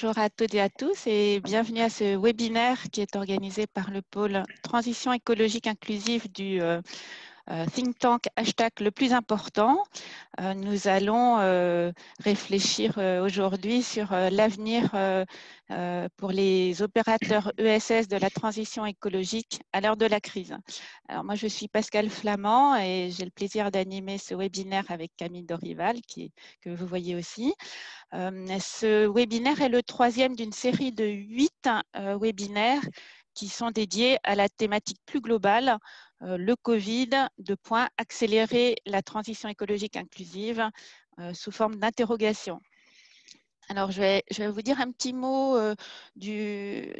Bonjour à toutes et à tous et bienvenue à ce webinaire qui est organisé par le pôle Transition écologique inclusive du euh, think tank hashtag le plus important. Euh, nous allons euh, réfléchir aujourd'hui sur l'avenir pour les opérateurs ESS de la transition écologique à l'heure de la crise. Alors moi, je suis Pascal Flamand et j'ai le plaisir d'animer ce webinaire avec Camille Dorival, qui, que vous voyez aussi. ce webinaire est le troisième d'une série de huit webinaires qui sont dédiés à la thématique plus globale euh, le Covid, de point accélérer la transition écologique inclusive euh, sous forme d'interrogation. Alors, je vais, vous dire un petit mot euh, du,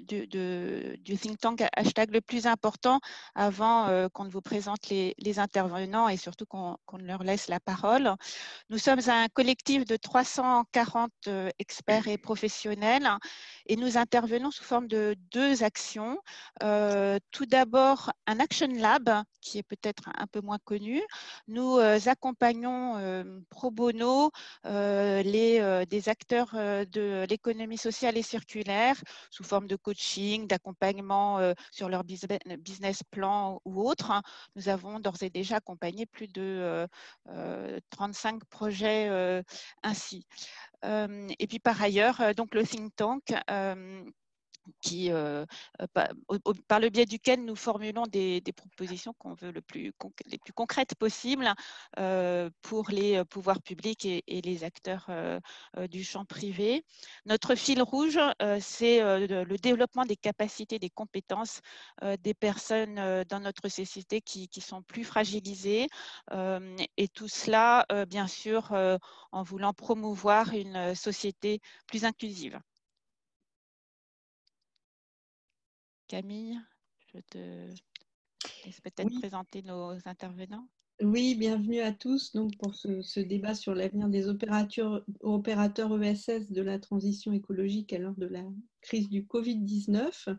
think tank hashtag le plus important avant euh, qu'on ne vous présente les, intervenants et surtout qu'on leur laisse la parole. Nous sommes un collectif de 340 euh, experts et professionnels et nous intervenons sous forme de deux actions. tout d'abord, un Action Lab qui est peut-être un peu moins connu. Nous accompagnons pro bono les, des acteurs de l'économie sociale et circulaire sous forme de coaching, d'accompagnement euh, sur leur business plan ou autre. Nous avons d'ores et déjà accompagné plus de 35 euh, projets ainsi. Et puis par ailleurs, donc le think tank euh, euh, par, le biais duquel nous formulons des, propositions qu'on veut les plus concrètes possibles euh, pour les pouvoirs publics et, les acteurs du champ privé. Notre fil rouge, c'est le développement des capacités, des compétences des personnes dans notre société qui sont plus fragilisées et tout cela, bien sûr, en voulant promouvoir une société plus inclusive. Camille, je te laisse peut-être présenter nos intervenants. Oui, bienvenue à tous donc pour ce, débat sur l'avenir des opérateurs, opérateurs ESS de la transition écologique à l'heure de la crise du Covid-19.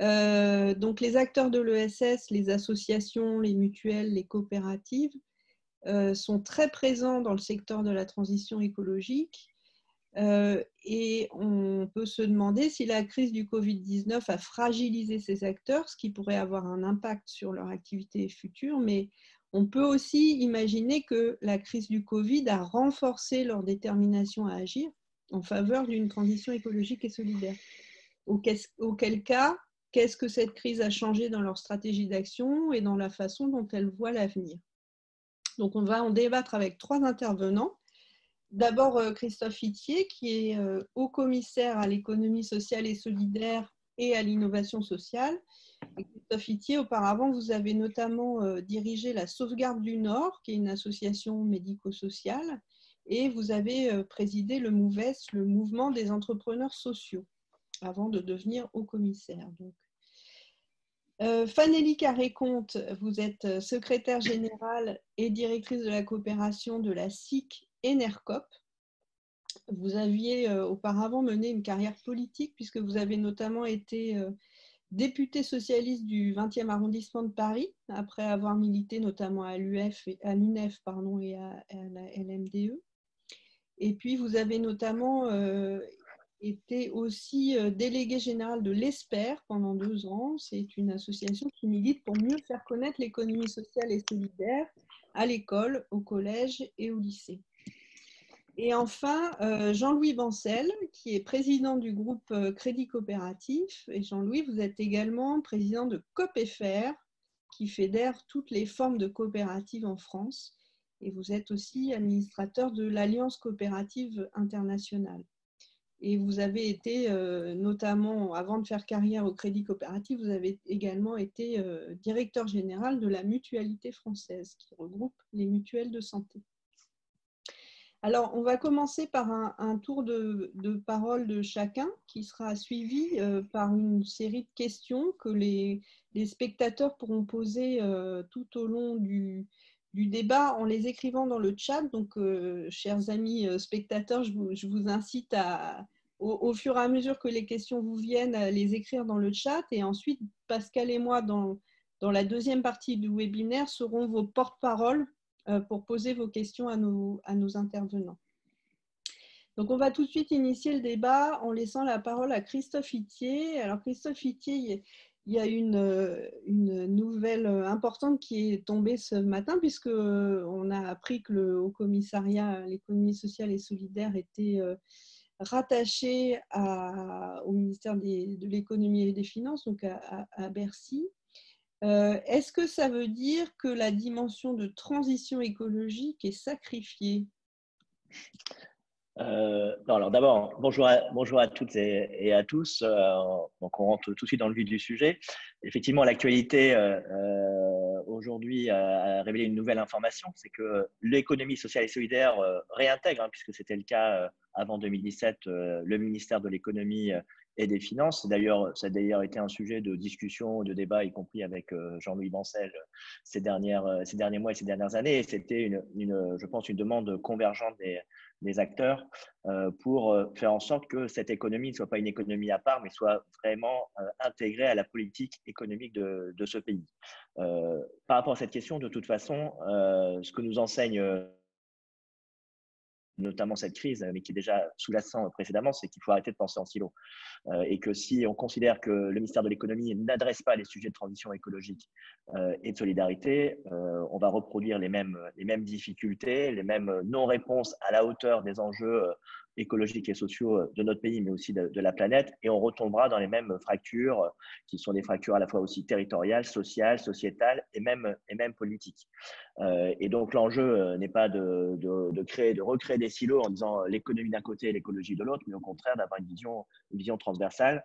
Euh, donc les acteurs de l'ESS, les associations, les mutuelles, les coopératives euh, sont très présents dans le secteur de la transition écologique euh, et on peut se demander si la crise du Covid-19 a fragilisé ces acteurs, ce qui pourrait avoir un impact sur leur activité future, mais on peut aussi imaginer que la crise du Covid a renforcé leur détermination à agir en faveur d'une transition écologique et solidaire. Auquel cas, qu'est-ce que cette crise a changé dans leur stratégie d'action et dans la façon dont elles voient l'avenir? Donc on va en débattre avec trois intervenants. D'abord, euh, Christophe Itier, qui est euh, haut commissaire à l'économie sociale et solidaire et à l'innovation sociale. Christophe Itier, auparavant, vous avez notamment euh, dirigé la Sauvegarde du Nord, qui est une association médico-sociale, et vous avez présidé le MOUVES, le mouvement des entrepreneurs sociaux, avant de devenir haut commissaire. Fanélie Carré-Comte, vous êtes secrétaire générale et directrice de la coopération de la SIC ENERCOP. Vous aviez euh, auparavant mené une carrière politique puisque vous avez notamment été euh, député socialiste du 20e arrondissement de Paris, après avoir milité notamment à l'UF, à l'UNEF pardon, et à, la LMDE. Et puis vous avez notamment euh, été aussi délégué général de l'ESPER pendant deux ans. C'est une association qui milite pour mieux faire connaître l'économie sociale et solidaire à l'école, au collège et au lycée. Et enfin, euh, Jean-Louis Bancel, qui est président du groupe euh, Crédit Coopératif. Et Jean-Louis, vous êtes également président de COPFR, qui fédère toutes les formes de coopératives en France. Et vous êtes aussi administrateur de l'Alliance coopérative internationale. Et vous avez été, euh, notamment, avant de faire carrière au Crédit Coopératif, vous avez également été directeur général de la Mutualité française, qui regroupe les mutuelles de santé. Alors, on va commencer par un, tour de, parole de chacun qui sera suivi euh, par une série de questions que les, spectateurs pourront poser euh, tout au long du, débat en les écrivant dans le chat. Donc, euh, chers amis spectateurs, je vous, incite à, au, fur et à mesure que les questions vous viennent, à les écrire dans le chat. Et ensuite, Pascal et moi, dans, la deuxième partie du webinaire, seront vos porte-paroles euh, pour poser vos questions à nos, intervenants. Donc, on va tout de suite initier le débat en laissant la parole à Christophe Itier. Alors, Christophe Itier, il y a une, une, nouvelle importante qui est tombée ce matin, puisqu'on a appris que le Haut Commissariat à l'économie sociale et solidaire était rattaché au ministère de l'économie et des finances, donc à, Bercy. Euh, est-ce que ça veut dire que la dimension de transition écologique est sacrifiée? Euh, non, alors d'abord, bonjour à, bonjour à toutes et, à tous. Euh, donc on rentre tout de suite dans le vif du sujet. Effectivement, l'actualité aujourd'hui a révélé une nouvelle information, c'est que l'économie sociale et solidaire réintègre, hein, puisque c'était le cas avant 2017, le ministère de l'économie et des finances. D'ailleurs, ça a d'ailleurs été un sujet de discussion, de débat, y compris avec euh, Jean-Louis Bancel ces, dernières, euh, ces derniers mois et ces dernières années. C'était, une, je pense, une demande convergente des, acteurs euh, pour faire en sorte que cette économie ne soit pas une économie à part, mais soit vraiment intégrée à la politique économique de ce pays. par rapport à cette question, de toute façon, ce que nous enseigne notamment cette crise, mais qui est déjà sous-jacent précédemment, c'est qu'il faut arrêter de penser en silo. Euh, et que si on considère que le ministère de l'économie n'adresse pas les sujets de transition écologique euh, et de solidarité, euh, on va reproduire les mêmes, les mêmes difficultés, les mêmes non-réponses à la hauteur des enjeux écologiques et sociaux euh, de notre pays, mais aussi de, la planète, et on retombera dans les mêmes fractures, euh, qui sont des fractures à la fois aussi territoriales, sociales, sociétales et même, et même politiques. Euh, et donc l'enjeu n'est pas de, de, créer, de recréer des silos en disant l'économie d'un côté et l'écologie de l'autre, mais au contraire d'avoir une vision, vision transversale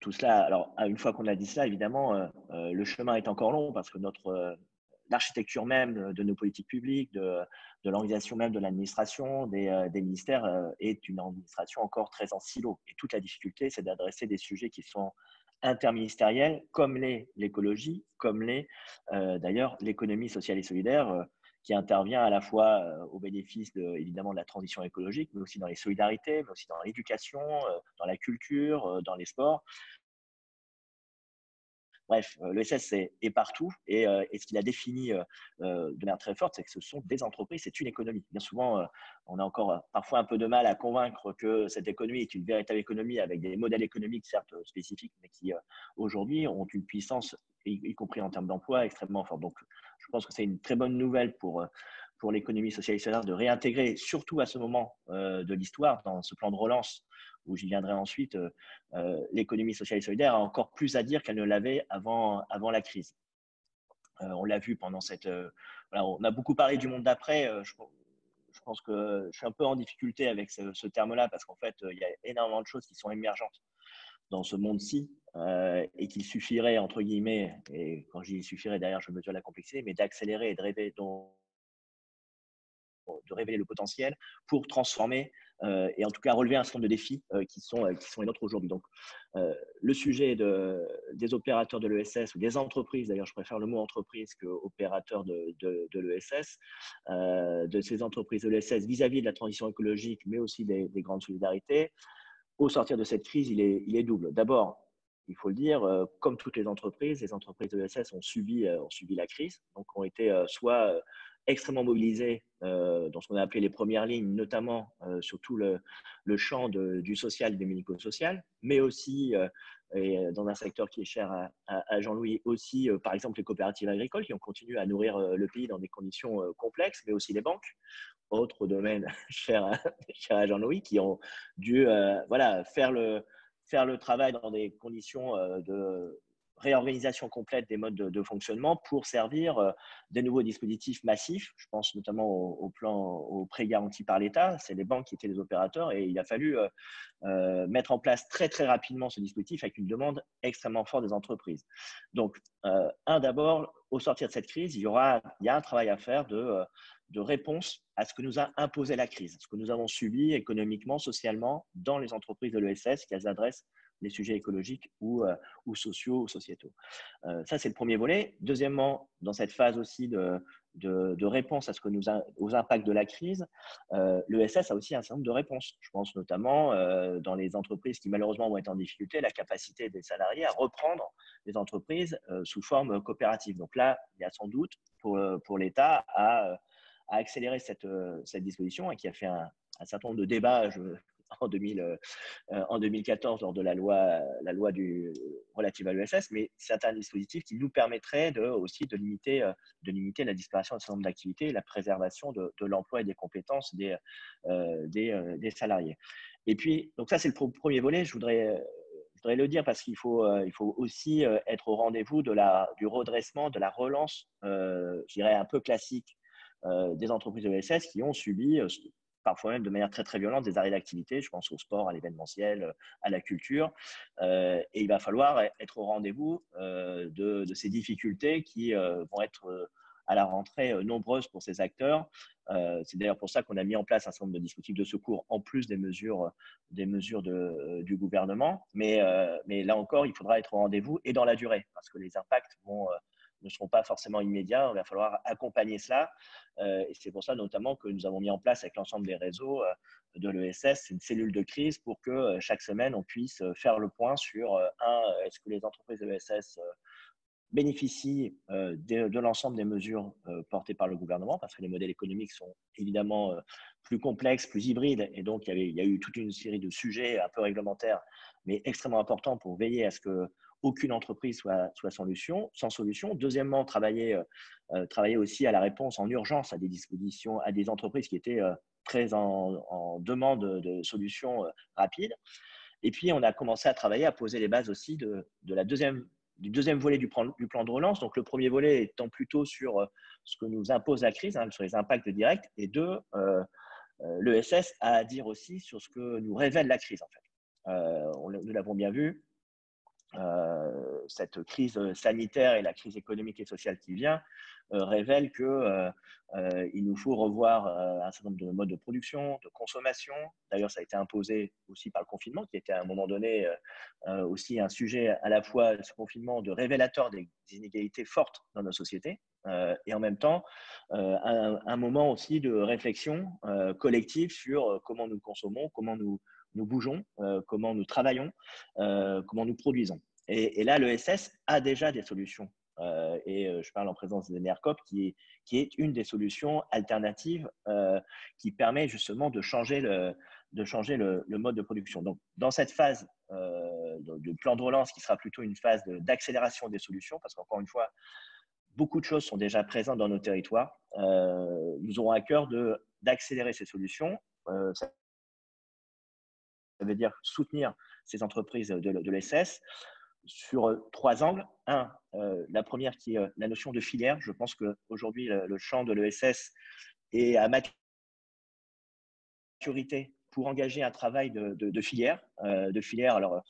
tout cela, alors une fois qu'on a dit ça, évidemment, le chemin est encore long parce que notre, l'architecture même de nos politiques publiques, de, de l'organisation même de l'administration, des, euh, ministères, euh, est une administration encore très en silo. Et toute la difficulté, c'est d'adresser des sujets qui sont interministériels, comme l'écologie, comme les, euh, d'ailleurs, l'économie sociale et solidaire, qui intervient à la fois au bénéfice de, évidemment de la transition écologique, mais aussi dans les solidarités, mais aussi dans l'éducation, dans la culture, dans les sports. Bref, euh, l'ESS est, est, partout et, euh, et ce qu'il a défini euh, de manière très forte, c'est que ce sont des entreprises, c'est une économie. Bien souvent, on a encore parfois un peu de mal à convaincre que cette économie est une véritable économie avec des modèles économiques certes spécifiques, mais qui aujourd'hui ont une puissance, y, compris en termes d'emploi, extrêmement forte. Donc, je pense que c'est une très bonne nouvelle pour pour l'économie sociale et solidaire de réintégrer, surtout à ce moment de l'histoire, dans ce plan de relance où j'y viendrai ensuite, euh, euh, l'économie sociale et solidaire a encore plus à dire qu'elle ne l'avait avant, avant la crise. Euh, on l'a vu pendant cette. on a beaucoup parlé du monde d'après. Je, pense que je suis un peu en difficulté avec ce, terme-là parce qu'en fait, il y a énormément de choses qui sont émergentes dans ce monde-ci et qu'il suffirait, entre guillemets, et quand dis suffirait, derrière, je mesure la complexité, mais d'accélérer et de rêver, de révéler le potentiel pour transformer euh, et en tout cas relever un certain nombre de défis euh, qui, sont, euh, qui sont les nôtres aujourd'hui. Donc, le sujet de, des opérateurs de l'ESS ou des entreprises, d'ailleurs, je préfère le mot entreprise que opérateur de, de, de l'ESS, de ces entreprises de l'ESS vis-à-vis de la transition écologique, mais aussi des, des, grandes solidarités, au sortir de cette crise, il est, il est double. D'abord, il faut le dire, comme toutes les entreprises, les entreprises de l'ESS ont subi, ont subi la crise, donc ont été soit extrêmement mobilisés euh, dans ce qu'on a appelé les premières lignes, notamment euh, sur tout le, le champ du social du médico-social, mais aussi, euh, et dans un secteur qui est cher à, à, Jean-Louis, aussi, par exemple, les coopératives agricoles qui ont continué à nourrir le pays dans des conditions complexes, mais aussi les banques, autre domaine cher à, cher à Jean-Louis, qui ont dû voilà, faire, le, faire le travail dans des conditions de réorganisation complète des modes de, fonctionnement pour servir euh, des nouveaux dispositifs massifs. Je pense notamment au, plan au prêt garanti par l'État. C'est les banques qui étaient les opérateurs et il a fallu euh, euh, mettre en place très très rapidement ce dispositif avec une demande extrêmement forte des entreprises. Donc, un d'abord, au sortir de cette crise, il y aura il y a un travail à faire de de réponse à ce que nous a imposé la crise, ce que nous avons subi économiquement, socialement dans les entreprises de l'ESS qu'elles adressent les sujets écologiques ou, euh, ou sociaux ou sociétaux. Euh, ça, c'est le premier volet. Deuxièmement, dans cette phase aussi de, réponse à ce que nous aux impacts de la crise, euh, l'ESS a aussi un certain nombre de réponses. Je pense notamment dans les entreprises qui malheureusement vont être en difficulté, la capacité des salariés à reprendre les entreprises sous forme coopérative. Donc là, il y a sans doute pour, l'État à, accélérer cette, cette disposition et qui a fait un certain nombre de débats en, 2000, en 2014 lors de la loi, relative à l'ESS, mais c'est un dispositif qui nous permettrait de, aussi de limiter, de limiter la disparition d'un certain nombre d'activités et la préservation de, l'emploi et des compétences des, salariés. Et puis, donc ça, c'est le premier volet. Je voudrais le dire parce qu'il faut, euh, aussi euh, être au rendez-vous du redressement, de la relance, euh, je dirais un peu classique des entreprises de l'ESS qui ont subi, parfois même de manière très très violente, des arrêts d'activité. Je pense au sport, à l'événementiel, à la culture. et il va falloir être au rendez-vous de, de, ces difficultés qui vont être à la rentrée euh, nombreuses pour ces acteurs. Euh, c'est d'ailleurs pour ça qu'on a mis en place un certain nombre de dispositifs de secours en plus des mesures, des mesures euh, du gouvernement. Mais, mais là encore, il faudra être au rendez-vous et dans la durée parce que les impacts vont, ne seront pas forcément immédiats. Il va falloir accompagner cela. et c'est pour ça notamment que nous avons mis en place avec l'ensemble des réseaux de l'ESS une cellule de crise pour que chaque semaine, on puisse faire le point sur, un, est-ce que les entreprises de l'ESS bénéficient euh, de, l'ensemble des mesures euh, portées par le gouvernement, parce que les modèles économiques sont évidemment euh, plus complexes, plus hybrides, et donc il y, a eu toute une série de sujets un peu réglementaires, mais extrêmement importants pour veiller à ce que aucune entreprise soit, soit solution, sans solution. Deuxièmement, travailler, travailler aussi à la réponse en urgence à des dispositions, à des entreprises qui étaient très en, demande de solutions rapides. Et puis, on a commencé à travailler, à poser les bases aussi de, la deuxième du deuxième volet du plan, de relance. Donc, le premier volet étant plutôt sur euh, ce que nous impose la crise, hein, sur les impacts directs. Et deux, euh, euh l'ESS a à dire aussi sur ce que nous révèle la crise, en fait. Euh, nous l'avons bien vu, cette crise sanitaire et la crise économique et sociale qui vient euh, révèle qu'il euh, euh, nous faut revoir un certain nombre de modes de production, de consommation. D'ailleurs, ça a été imposé aussi par le confinement, qui était à un moment donné aussi un sujet à la fois, ce confinement, de révélateur des inégalités fortes dans nos sociétés, et en même temps un, moment aussi de réflexion collective sur comment nous consommons, comment nous, nous bougeons, comment nous travaillons, comment nous produisons. Et, et là, l'ESS a déjà des solutions euh, et euh, je parle en présence des NERCOP, qui est, qui est une des solutions alternatives euh, qui permet justement de changer le, mode de production. Donc, dans cette phase de plan de relance, qui sera plutôt une phase d'accélération des solutions, parce qu'encore une fois, beaucoup de choses sont déjà présentes dans nos territoires. nous aurons à cœur d'accélérer ces solutions. Veut dire soutenir ces entreprises de, l'ESS sur euh, trois angles. Un, euh, la première qui est euh, la notion de filière. Je pense qu'aujourd'hui, le, le champ de l'ESS est à maturité pour engager un travail de, filière, de filière alors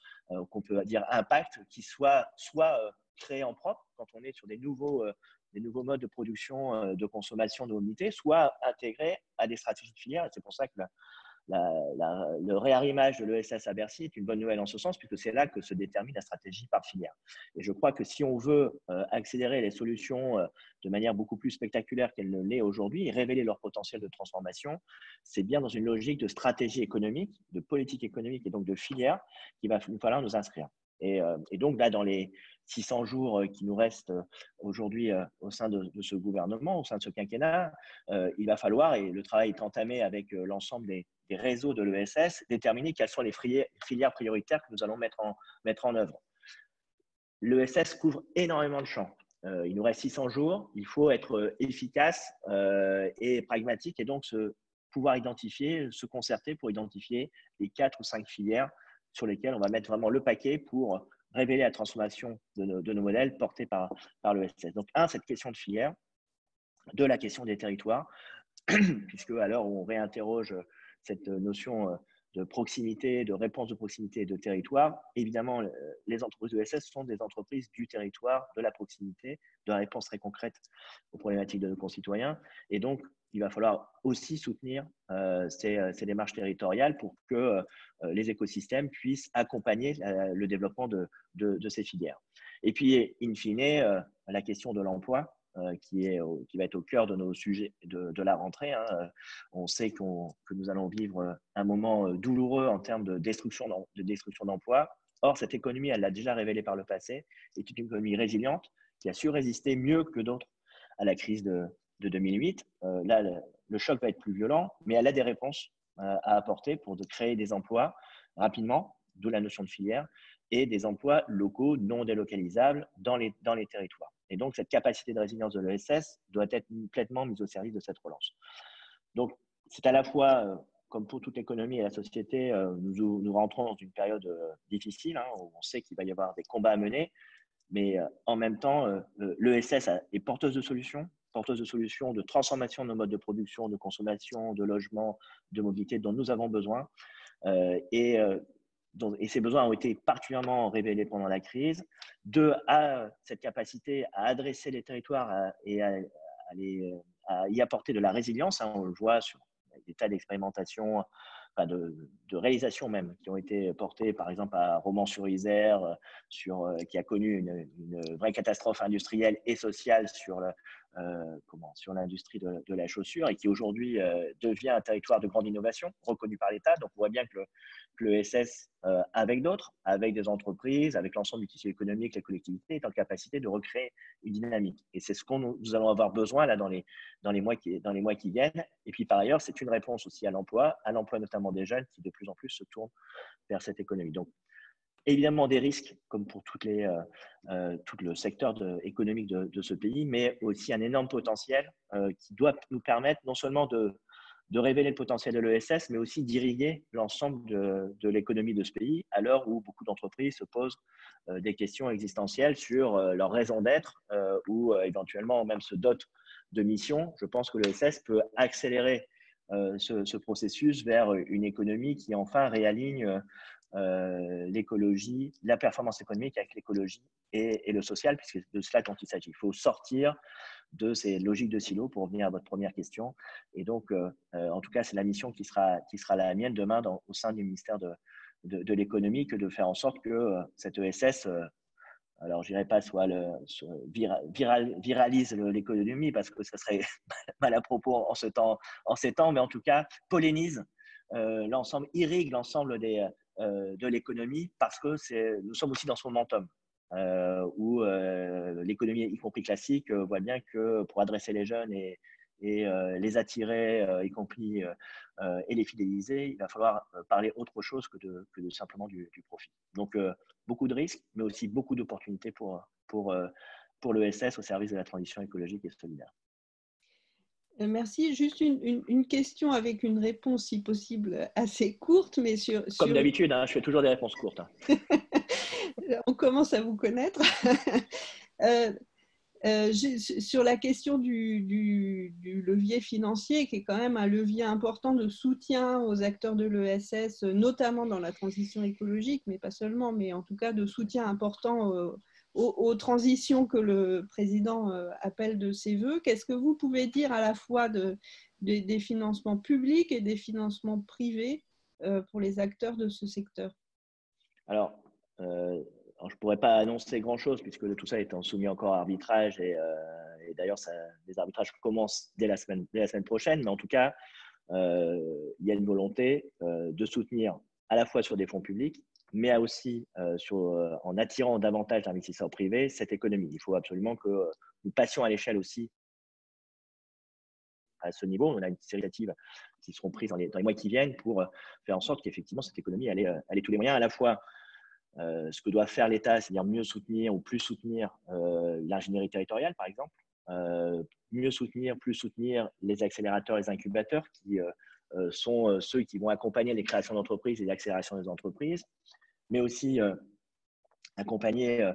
qu'on peut dire impact, qui soit soit créé en propre quand on est sur des nouveaux, des nouveaux modes de production, de consommation de mobilité, soit intégré à des stratégies de filière. C'est pour ça que le réarrimage de l'ESS à Bercy est une bonne nouvelle en ce sens, puisque c'est là que se détermine la stratégie par filière. Et je crois que si on veut euh, accélérer les solutions euh, de manière beaucoup plus spectaculaire qu'elle ne l'est aujourd'hui et révéler leur potentiel de transformation, c'est bien dans une logique de stratégie économique, de politique économique et donc de filière qu'il va falloir nous inscrire. Euh, et, donc là, dans les 600 jours qui nous restent aujourd'hui au sein de, ce gouvernement, au sein de ce quinquennat, il va falloir, et le travail est entamé avec l'ensemble des, réseaux de l'ESS, déterminer quelles sont les filières prioritaires que nous allons mettre en, œuvre. L'ESS couvre énormément de champs. Euh, il nous reste 600 jours. Il faut être efficace euh, et pragmatique et donc se, pouvoir identifier, se concerter pour identifier les quatre ou cinq filières sur lesquelles on va mettre vraiment le paquet pour révéler la transformation de nos, de modèles portés par, par l'ESS. Donc, un, cette question de filière, deux, la question des territoires, puisque à l'heure où on réinterroge cette notion euh, de proximité, de réponse de proximité et de territoire. Évidemment, les entreprises de SS sont des entreprises du territoire, de la proximité, de la réponse très concrète aux problématiques de nos concitoyens. Et donc, il va falloir aussi soutenir euh, ces, démarches territoriales pour que euh, les écosystèmes puissent accompagner le développement de, ces filières. Et puis, in fine, la question de l'emploi. Euh, qui, qui va être au cœur de nos sujets de, la rentrée. Hein. Euh, on sait que nous allons vivre un moment euh, douloureux en termes de destruction d'emplois. Or, cette économie, elle l'a déjà révélé par le passé, est une économie résiliente qui a su résister mieux que d'autres à la crise de, 2008. là, le, choc va être plus violent, mais elle a des réponses à apporter pour de créer des emplois rapidement, d'où la notion de filière, et des emplois locaux non délocalisables dans les, dans les territoires. Et donc, cette capacité de résilience de l'ESS doit être complètement mise au service de cette relance. Donc, c'est à la fois, euh, comme pour toute l'économie et la société, euh, nous, nous rentrons dans une période euh, difficile, hein, où on sait qu'il va y avoir des combats à mener, mais en même temps, l'ESS est porteuse de solutions, porteuse de solutions de transformation de nos modes de production, de consommation, de logement, de mobilité dont nous avons besoin. et et ces besoins ont été particulièrement révélés pendant la crise. Deux, à cette capacité à adresser les territoires et à, y apporter de la résilience. Hein, on le voit sur des tas d'expérimentations, de, réalisations même, qui ont été portées par exemple à Romans-sur-Isère, sur, euh, qui a connu une, une, vraie catastrophe industrielle et sociale sur le, euh, comment, sur l'industrie de, la chaussure et qui aujourd'hui euh, devient un territoire de grande innovation reconnu par l'État. Donc on voit bien que le, SS, euh, avec d'autres, avec des entreprises, avec l'ensemble du tissu économique, les collectivités, est en capacité de recréer une dynamique. Et c'est ce qu'on nous allons avoir besoin là dans les, dans les, mois, qui, dans les mois qui viennent. Et puis par ailleurs, c'est une réponse aussi à l'emploi, à l'emploi notamment des jeunes qui de plus en plus se tournent vers cette économie. Donc évidemment des risques, comme pour toutes les, euh, euh, tout le secteur économique de, ce pays, mais aussi un énorme potentiel euh, qui doit nous permettre non seulement de, de révéler le potentiel de l'ESS, mais aussi d'irriguer l'ensemble de, de l'économie de ce pays, à l'heure où beaucoup d'entreprises se posent des questions existentielles sur leur raison d'être ou éventuellement même se dotent de missions. Je pense que l'ESS peut accélérer ce, ce, processus vers une économie qui enfin réaligne euh, l'écologie, la performance économique avec l'écologie et, le social, puisque c'est de cela dont il s'agit. Il faut sortir de ces logiques de silo pour revenir à votre première question. Et donc, euh, euh, en tout cas, c'est la mission qui sera, qui sera la mienne demain au sein du ministère de, de, l'économie, que de faire en sorte que cette ESS, alors je dirais pas soit, le, viral, viralise l'économie parce que ça serait mal à propos en, ce temps, en ces temps, mais en tout cas polénise l'ensemble, irrigue l'ensemble des, de l'économie parce que nous sommes aussi dans son momentum. Euh, où euh, l'économie, y compris classique, voit bien que pour adresser les jeunes et, les attirer, y compris, et les fidéliser, il va falloir parler autre chose que de, simplement du, profit. Donc, beaucoup de risques, mais aussi beaucoup d'opportunités pour, pour, pour l'ESS au service de la transition écologique et solidaire. Merci. Juste une, question avec une réponse, si possible, assez courte, mais sur. Comme d'habitude, hein, je fais toujours des réponses courtes. Hein. On commence à vous connaître. Euh, euh, sur la question du, levier financier, qui est quand même un levier important de soutien aux acteurs de l'ESS, notamment dans la transition écologique, mais pas seulement, mais en tout cas de soutien important aux, transitions que le président euh, appelle de ses voeux. Qu'est-ce que vous pouvez dire à la fois de, des financements publics et des financements privés euh, pour les acteurs de ce secteur? Alors, euh, je ne pourrais pas annoncer grand-chose puisque tout ça est soumis encore à arbitrage et, d'ailleurs les arbitrages commencent dès la semaine prochaine. Mais en tout cas, il y a une volonté de soutenir à la fois sur des fonds publics mais aussi euh, euh, en attirant davantage d'investisseurs privés cette économie. Il faut absolument que euh, nous passions à l'échelle aussi à ce niveau. On a une série d'initiatives qui seront prises dans les, dans mois qui viennent pour faire en sorte qu'effectivement cette économie ait, ait, tous les moyens, à la fois ce que doit faire l'État, c'est-à-dire mieux soutenir ou plus soutenir l'ingénierie territoriale, par exemple, mieux soutenir, plus soutenir les accélérateurs, les incubateurs qui sont ceux qui vont accompagner les créations d'entreprises et l'accélération des entreprises, mais aussi euh, accompagner euh,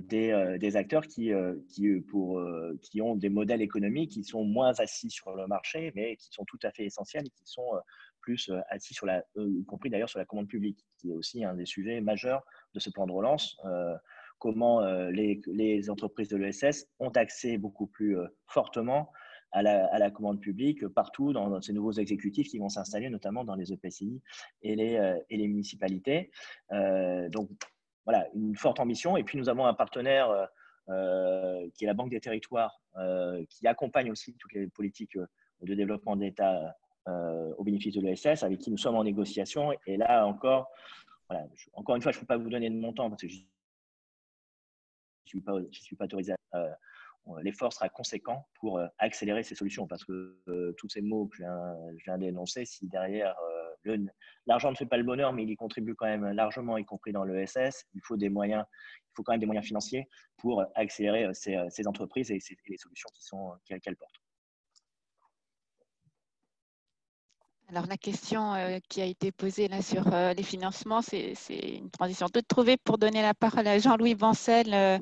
des, euh, acteurs qui, qui, ont des modèles économiques qui sont moins assis sur le marché, mais qui sont tout à fait essentiels et qui sont plus assis sur la, y compris d'ailleurs sur la commande publique, qui est aussi un des sujets majeurs de ce plan de relance. comment les, entreprises de l'ESS ont accès beaucoup plus fortement à la, commande publique partout dans, ces nouveaux exécutifs qui vont s'installer, notamment dans les EPCI et les, euh, et les municipalités. Euh, donc, voilà, une forte ambition. Et puis, nous avons un partenaire euh, qui est la Banque des Territoires, qui accompagne aussi toutes les politiques de développement de l'État au bénéfice de l'ESS, avec qui nous sommes en négociation. Et là encore, voilà, encore une fois, je ne peux pas vous donner de montant parce que je ne suis, suis pas autorisé à l'effort sera conséquent pour euh, accélérer ces solutions. Parce que euh, tous ces mots que je viens, d'énoncer, si derrière euh, l'argent ne fait pas le bonheur, mais il y contribue quand même largement, y compris dans l'ESS. Il faut des moyens, il faut quand même des moyens financiers pour accélérer ces, entreprises et, les solutions qui sont qu'elles portent. Alors la question euh, qui a été posée là sur euh, les financements, c'est une transition toute trouvée pour donner la parole à Jean-Louis Bancel, euh,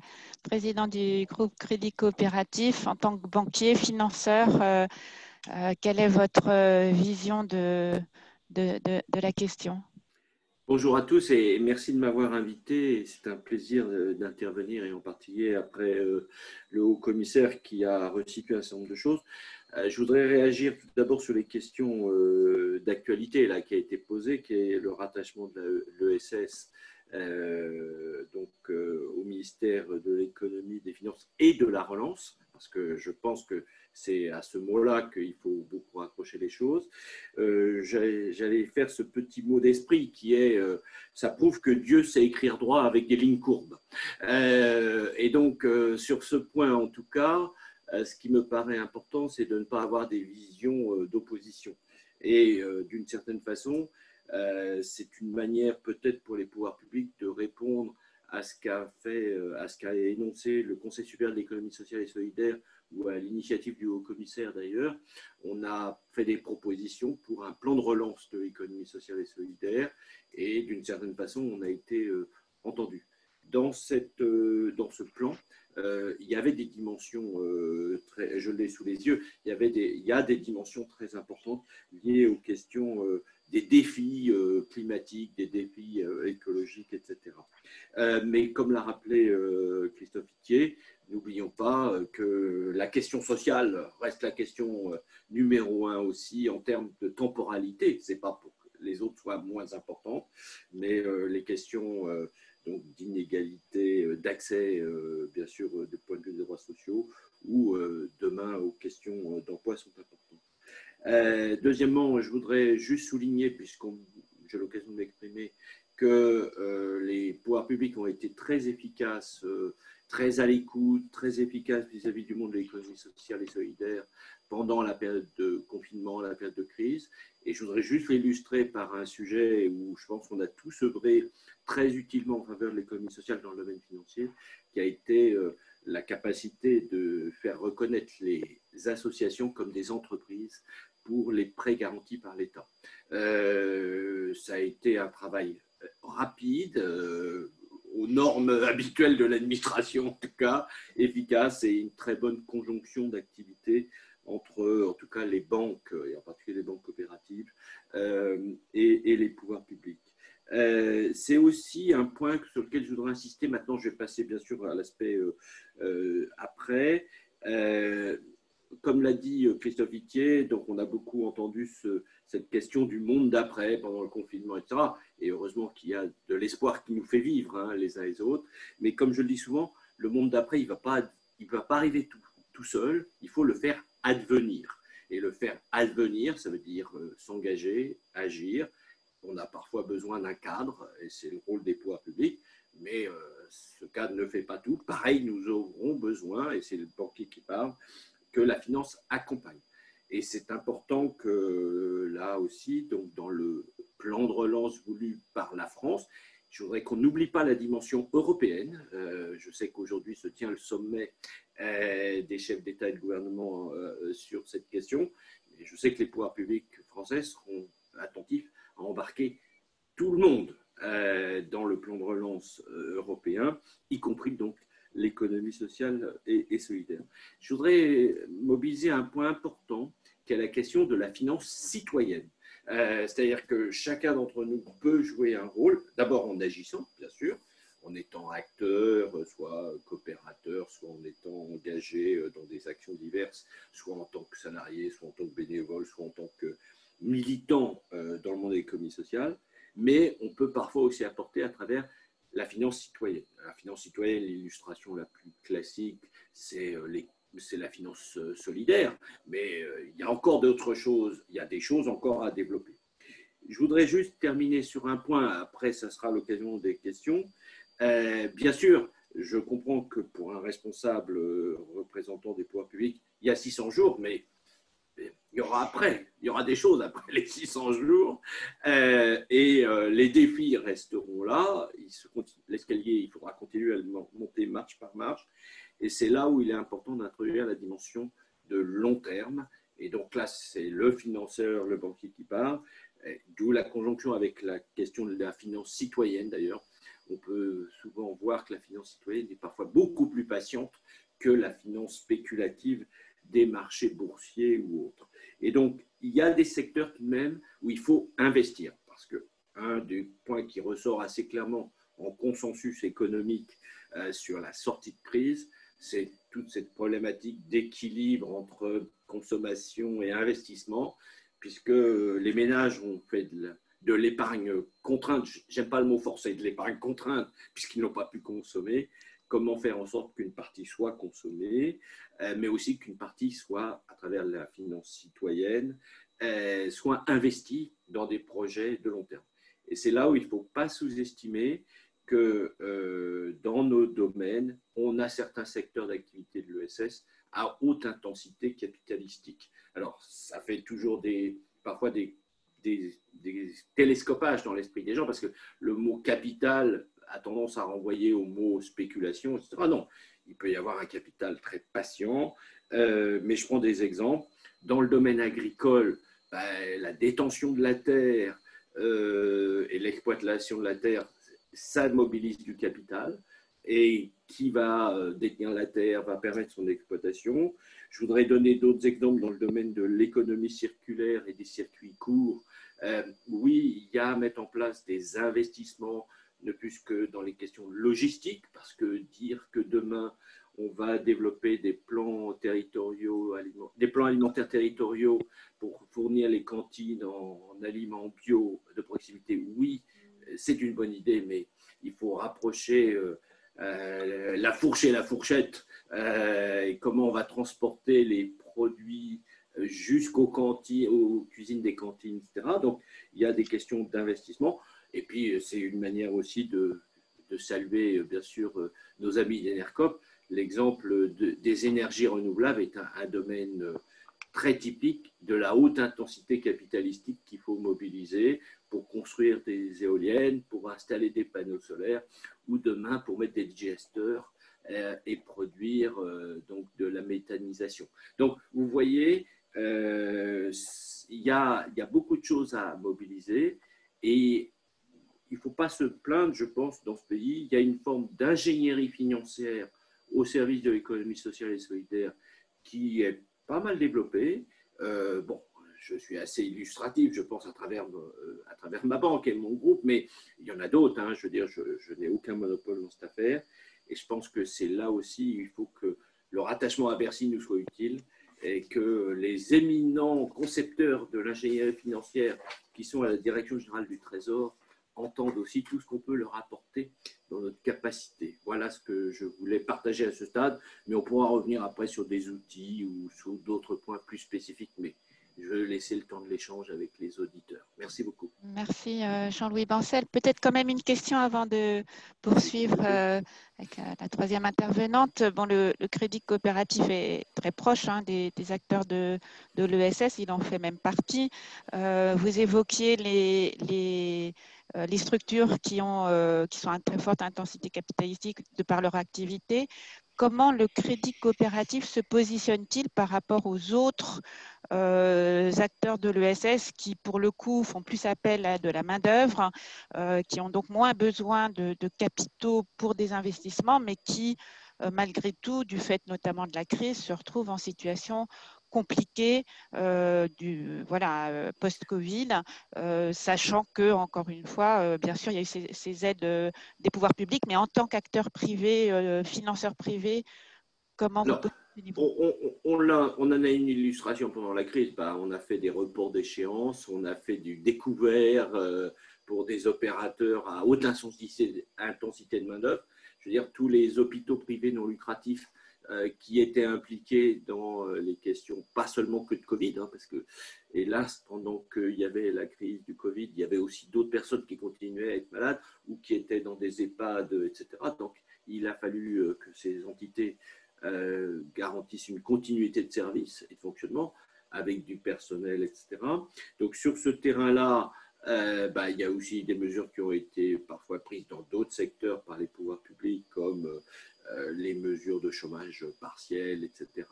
président du groupe Crédit Coopératif. En tant que banquier, financeur, quelle est votre vision de, de, la question? Bonjour à tous et merci de m'avoir invité. C'est un plaisir d'intervenir et en particulier après le haut commissaire qui a resitué un certain nombre de choses. Euh, je voudrais réagir tout d'abord sur les questions euh, d'actualité là qui a été posée, qui est le rattachement de l'ESS euh, donc au ministère de l'économie, des finances et de la relance, parce que je pense que c'est à ce mot-là qu'il faut beaucoup raccrocher les choses. J'allais faire ce petit mot d'esprit qui est, ça prouve que Dieu sait écrire droit avec des lignes courbes. et donc sur ce point en tout cas, ce qui me paraît important, c'est de ne pas avoir des visions euh, d'opposition. Et euh, d'une certaine façon, c'est une manière peut-être pour les pouvoirs publics de répondre à ce qu'a fait, à ce qu'a énoncé le Conseil supérieur de l'économie sociale et solidaire ou à l'initiative du haut-commissaire d'ailleurs. On a fait des propositions pour un plan de relance de l'économie sociale et solidaire et d'une certaine façon, on a été entendu. Dans, cette, dans ce plan, euh, il y avait des dimensions, euh, très, je l'ai sous les yeux, il y, a des dimensions très importantes liées aux questions euh, des défis climatiques, des défis écologiques, etc. mais comme l'a rappelé Christophe Itier, n'oublions pas que la question sociale reste la question numéro un aussi en termes de temporalité. C'est pas pour que les autres soient moins importantes, mais les questions donc d'inégalité euh, d'accès, euh, bien sûr, euh, de point de vue des droits sociaux, ou demain aux questions d'emploi sont importantes. deuxièmement, je voudrais juste souligner, puisque j'ai l'occasion de m'exprimer, que les pouvoirs publics ont été très efficaces, très à l'écoute, très efficaces vis-à-vis du monde de l'économie sociale et solidaire pendant la période de confinement, la période de crise. Et je voudrais juste l'illustrer par un sujet où je pense qu'on a tous œuvré très utilement en faveur de l'économie sociale dans le domaine financier, qui a été euh, la capacité de faire reconnaître les associations comme des entreprises pour les prêts garantis par l'État. Euh, ça a été un travail rapide, euh, aux normes habituelles de l'administration en tout cas, efficace et une très bonne conjonction d'activités entre, en tout cas, les banques, et en particulier les banques coopératives, et, les pouvoirs publics. Euh, c'est aussi un point sur lequel je voudrais insister. Maintenant, je vais passer bien sûr à l'aspect euh, euh, après. Comme l'a dit Christophe Itier, donc on a beaucoup entendu cette question du monde d'après pendant le confinement, etc. Et heureusement qu'il y a de l'espoir qui nous fait vivre hein, les uns et les autres. Mais comme je le dis souvent, le monde d'après, il ne va, pas, arriver tout, seul. Il faut le faire advenir. Et le faire advenir, ça veut dire s'engager, agir, on a parfois besoin d'un cadre, et c'est le rôle des pouvoirs publics, mais euh, ce cadre ne fait pas tout. Pareil, nous aurons besoin, et c'est le banquier qui parle, que la finance accompagne. Et c'est important que là aussi, donc dans le plan de relance voulu par la France, je voudrais qu'on n'oublie pas la dimension européenne. Euh, je sais qu'aujourd'hui se tient le sommet euh, des chefs d'État et de gouvernement sur cette question. Je sais que les pouvoirs publics français seront attentifs embarquer tout le monde euh, dans le plan de relance euh, européen, y compris donc l'économie sociale et, solidaire. Je voudrais mobiliser un point important qui est la question de la finance citoyenne. Euh, c'est-à-dire que chacun d'entre nous peut jouer un rôle, d'abord en agissant, bien sûr, en étant acteur, soit coopérateur, soit en étant engagé dans des actions diverses, soit en tant que salarié, soit en tant que bénévole, soit en tant que militant euh, dans le monde de l'économie sociale, mais on peut parfois aussi apporter à travers la finance citoyenne. La finance citoyenne, l'illustration la plus classique, c'est euh, la finance euh, solidaire, mais il y a encore d'autres choses, il y a des choses encore à développer. Je voudrais juste terminer sur un point, après ça sera l'occasion des questions. bien sûr, je comprends que pour un responsable représentant des pouvoirs publics, il y a 600 jours, mais il y aura après, il y aura des choses après les 600 jours, euh, et euh, les défis resteront là. L'escalier, il faudra continuer à le monter marche par marche, et c'est là où il est important d'introduire la dimension de long terme. Et donc là, c'est le financeur, le banquier qui parle, d'où la conjonction avec la question de la finance citoyenne d'ailleurs. On peut souvent voir que la finance citoyenne est parfois beaucoup plus patiente que la finance spéculative des marchés boursiers ou autres. Et donc, il y a des secteurs tout de même où il faut investir, parce que un des points qui ressort assez clairement en consensus économique euh, sur la sortie de crise, c'est toute cette problématique d'équilibre entre consommation et investissement, puisque les ménages ont fait de l'épargne contrainte, j'aime pas le mot forcé, de l'épargne contrainte, puisqu'ils n'ont pas pu consommer, comment faire en sorte qu'une partie soit consommée, euh, mais aussi qu'une partie soit, à travers la finance citoyenne, euh, soit investie dans des projets de long terme. Et c'est là où il ne faut pas sous-estimer que euh, dans nos domaines, on a certains secteurs d'activité de l'ESS à haute intensité capitalistique. Alors, ça fait toujours des, parfois des, télescopages dans l'esprit des gens, parce que le mot capital a tendance à renvoyer au mot spéculation, etc. Non, il peut y avoir un capital très patient, euh, mais je prends des exemples. Dans le domaine agricole, ben, la détention de la terre euh, et l'exploitation de la terre, ça mobilise du capital. Et qui va euh, détenir la terre va permettre son exploitation. Je voudrais donner d'autres exemples dans le domaine de l'économie circulaire et des circuits courts. oui, il y a à mettre en place des investissements ne plus que dans les questions logistiques, parce que dire que demain on va développer des plans territoriaux, des plans alimentaires territoriaux pour fournir les cantines en, aliments bio de proximité, oui, c'est une bonne idée, mais il faut rapprocher euh, euh, la fourche et la fourchette euh, et comment on va transporter les produits jusqu'aux cantines, aux cuisines des cantines, etc. Donc, il y a des questions d'investissement. Et puis, euh, c'est une manière aussi de, saluer, euh, bien sûr, euh, nos amis d'Enercop. L'exemple des énergies renouvelables est un, domaine très typique de la haute intensité capitalistique qu'il faut mobiliser pour construire des éoliennes, pour installer des panneaux solaires ou demain pour mettre des digesteurs et produire donc de la méthanisation. Donc, vous voyez, il y, a, y, a, beaucoup de choses à mobiliser et il ne faut pas se plaindre, je pense, dans ce pays. Il y a une forme d'ingénierie financière au service de l'économie sociale et solidaire qui est pas mal développée. Euh, bon, je suis assez illustratif, je pense, à travers, euh, à travers ma banque et mon groupe, mais il y en a d'autres. Hein. je veux dire, je, je n'ai aucun monopole dans cette affaire. Et je pense que c'est là aussi, il faut que le rattachement à Bercy nous soit utile et que les éminents concepteurs de l'ingénierie financière qui sont à la direction générale du Trésor entendent aussi tout ce qu'on peut leur apporter dans notre capacité. Voilà ce que je voulais partager à ce stade, mais on pourra revenir après sur des outils ou sur d'autres points plus spécifiques, mais je vais laisser le temps de l'échange avec les auditeurs. Merci beaucoup. Merci euh, Jean-Louis Bancel. Peut-être quand même une question avant de poursuivre euh, avec euh, la troisième intervenante. Bon, le, crédit coopératif est très proche hein, des, acteurs de, l'ESS, il en fait même partie. vous évoquiez les, les structures euh, qui sont à très forte intensité capitalistique de par leur activité, comment le crédit coopératif se positionne-t-il par rapport aux autres euh, acteurs de l'ESS qui, pour le coup, font plus appel à de la main-d'œuvre, qui ont donc moins besoin de, capitaux pour des investissements, mais qui, malgré tout, du fait notamment de la crise, se retrouvent en situation compliqué euh, du voilà euh, post-Covid, euh, sachant que encore une fois, bien sûr, il y a eu ces, aides des pouvoirs publics, mais en tant qu'acteur privé, financeur privé, comment vous on, on, on, en a une illustration pendant la crise. Bah, on a fait des reports d'échéance, on a fait du découvert pour des opérateurs à haute intensité, intensité de main-d'œuvre. Je veux dire, tous les hôpitaux privés non lucratifs qui étaient impliqués dans euh, les questions, pas seulement que de Covid, hein, parce que, hélas, pendant qu'il y avait la crise du Covid, il y avait aussi d'autres personnes qui continuaient à être malades ou qui étaient dans des EHPAD, etc. Donc, il a fallu euh, que ces entités garantissent une continuité de service et de fonctionnement. avec du personnel, etc. Donc sur ce terrain-là, euh, bah, il y a aussi des mesures qui ont été parfois prises dans d'autres secteurs par les pouvoirs publics, comme euh, les mesures de chômage partiel, etc.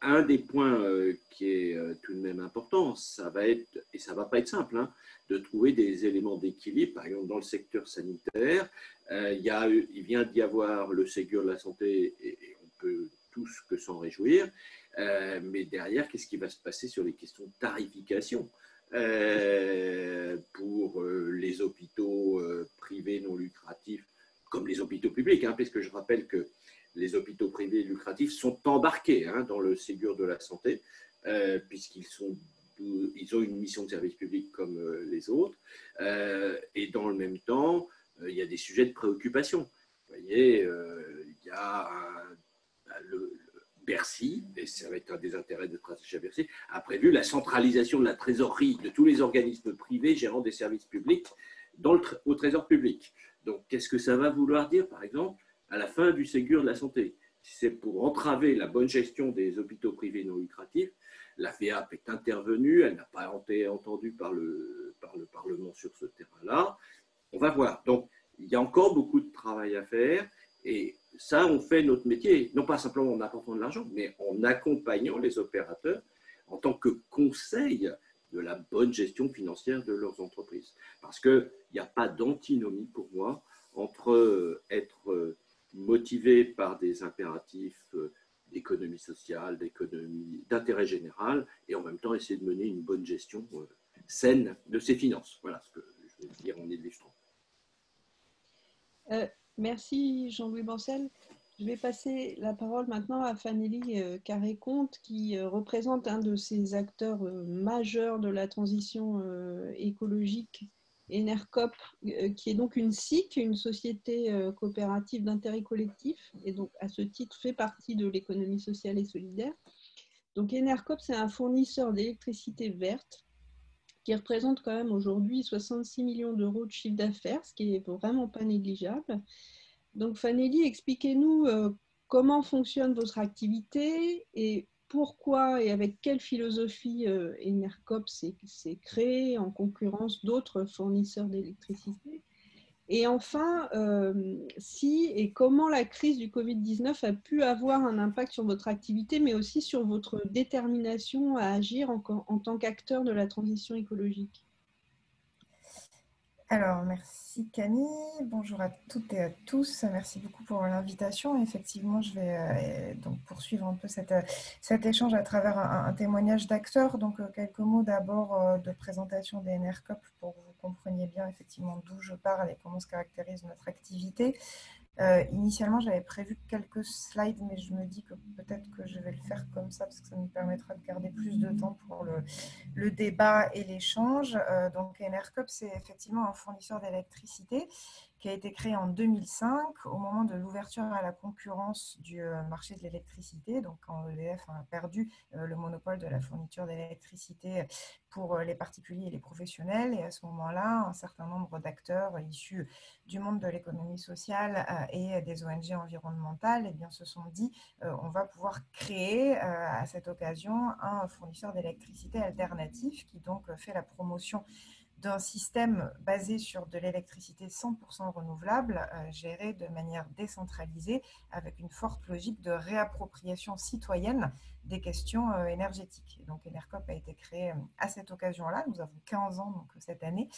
Un des points euh, qui est tout de même important, ça va être, et ça ne va pas être simple, hein, de trouver des éléments d'équilibre. Par exemple, dans le secteur sanitaire, il, vient d'y avoir le Ségur de la santé, et, on peut tous que s'en réjouir. mais derrière, qu'est-ce qui va se passer sur les questions de tarification? Euh, pour euh, les hôpitaux euh, privés non lucratifs, comme les hôpitaux publics, hein, puisque je rappelle que les hôpitaux privés lucratifs sont embarqués hein, dans le Ségur de la santé, puisqu'ils sont ils ont une mission de service public comme les autres, et dans le même temps, il y a des sujets de préoccupation. Vous voyez, il y a le, Bercy, et ça va être un des intérêts de stratégie à Bercy, a prévu la centralisation de la trésorerie de tous les organismes privés gérant des services publics dans le, au trésor public. Donc, qu'est-ce que ça va vouloir dire, par exemple, à la fin du Ségur de la santé? Si c'est pour entraver la bonne gestion des hôpitaux privés non lucratifs, la FEAP est intervenue, elle n'a pas été entendue par le, par le Parlement sur ce terrain-là. On va voir. Donc, il y a encore beaucoup de travail à faire. Et ça, on fait notre métier, non pas simplement en apportant de l'argent, mais en accompagnant les opérateurs en tant que conseil de la bonne gestion financière de leurs entreprises. Parce qu'il n'y a pas d'antinomie pour moi entre euh, être euh, motivé par des impératifs euh, d'économie sociale, d'économie d'intérêt général, et en même temps essayer de mener une bonne gestion saine de ses finances. Voilà ce que je veux dire en illustrant. Merci Jean-Louis Bancel. Je vais passer la parole maintenant à Fanelli euh, Carré-Comte, qui euh, représente un de ces acteurs euh, majeurs de la transition écologique, Enercop, qui est donc une SIC, une société coopérative d'intérêt collectif, et donc à ce titre fait partie de l'économie sociale et solidaire. Donc Enercop, c'est un fournisseur d'électricité verte qui représente quand même aujourd'hui 66 millions d'euros de chiffre d'affaires, ce qui est vraiment pas négligeable. Donc Fanelli, expliquez-nous euh, comment fonctionne votre activité et pourquoi et avec quelle philosophie euh, Enercop s'est créé en concurrence d'autres fournisseurs d'électricité? Et enfin, euh, si et comment la crise du Covid-19 a pu avoir un impact sur votre activité, mais aussi sur votre détermination à agir en, en tant qu'acteur de la transition écologique? Alors, merci Camille. Bonjour à toutes et à tous. Merci beaucoup pour l'invitation. Effectivement, je vais euh, donc poursuivre un peu cette, cet échange à travers un, témoignage d'acteur. Donc, euh, quelques mots d'abord euh, de présentation des NRCOP pour que vous compreniez bien effectivement d'où je parle et comment se caractérise notre activité. Euh, initialement, j'avais prévu quelques slides, mais je me dis que peut-être que je vais le faire comme ça parce que ça nous permettra de garder plus de temps pour le, débat et l'échange. Euh, donc, NRCOP, c'est effectivement un fournisseur d'électricité qui a été créé en 2005 au moment de l'ouverture à la concurrence du euh, marché de l'électricité, donc quand EDF a perdu euh, le monopole de la fourniture d'électricité pour euh, les particuliers et les professionnels. Et à ce moment-là, un certain nombre d'acteurs issus du monde de l'économie sociale et des ONG environnementales eh bien, se sont dit on va pouvoir créer à cette occasion un fournisseur d'électricité alternatif qui donc fait la promotion d'un système basé sur de l'électricité 100% renouvelable, euh, géré de manière décentralisée, avec une forte logique de réappropriation citoyenne des questions euh, énergétiques. donc Enercop a été créé euh, à cette occasion-là. Nous avons 15 ans donc, cette année.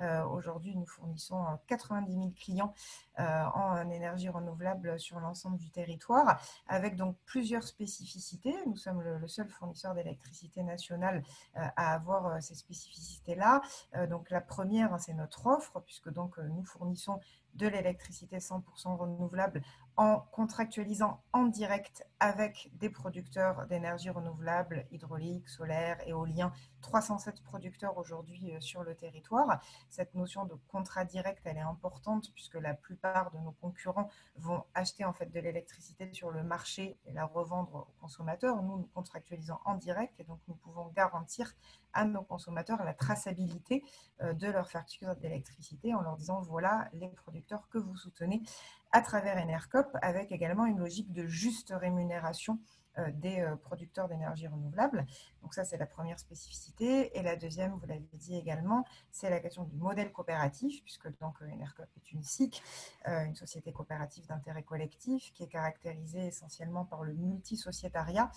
Euh, aujourd'hui, nous fournissons 90 000 clients en énergie renouvelable sur l'ensemble du territoire, avec donc plusieurs spécificités. Nous sommes le, seul fournisseur d'électricité nationale à avoir ces spécificités-là. donc la première, hein, c'est notre offre, puisque donc nous fournissons de l'électricité 100% renouvelable en contractualisant en direct avec des producteurs d'énergie renouvelable, hydraulique, solaire, éolien, 307 producteurs aujourd'hui euh, sur le territoire. Cette notion de contrat direct, elle est importante puisque la plupart de nos concurrents vont acheter en fait de l'électricité sur le marché et la revendre aux consommateurs. Nous, nous contractualisons en direct et donc nous pouvons garantir à nos consommateurs la traçabilité euh, de leur facture d'électricité en leur disant voilà les producteurs que vous soutenez à travers Enercop avec également une logique de juste rémunération des producteurs d'énergie renouvelable. Donc ça, c'est la première spécificité. Et la deuxième, vous l'avez dit également, c'est la question du modèle coopératif, puisque donc Enercop est une SIC, une société coopérative d'intérêt collectif, qui est caractérisée essentiellement par le multisociétariat,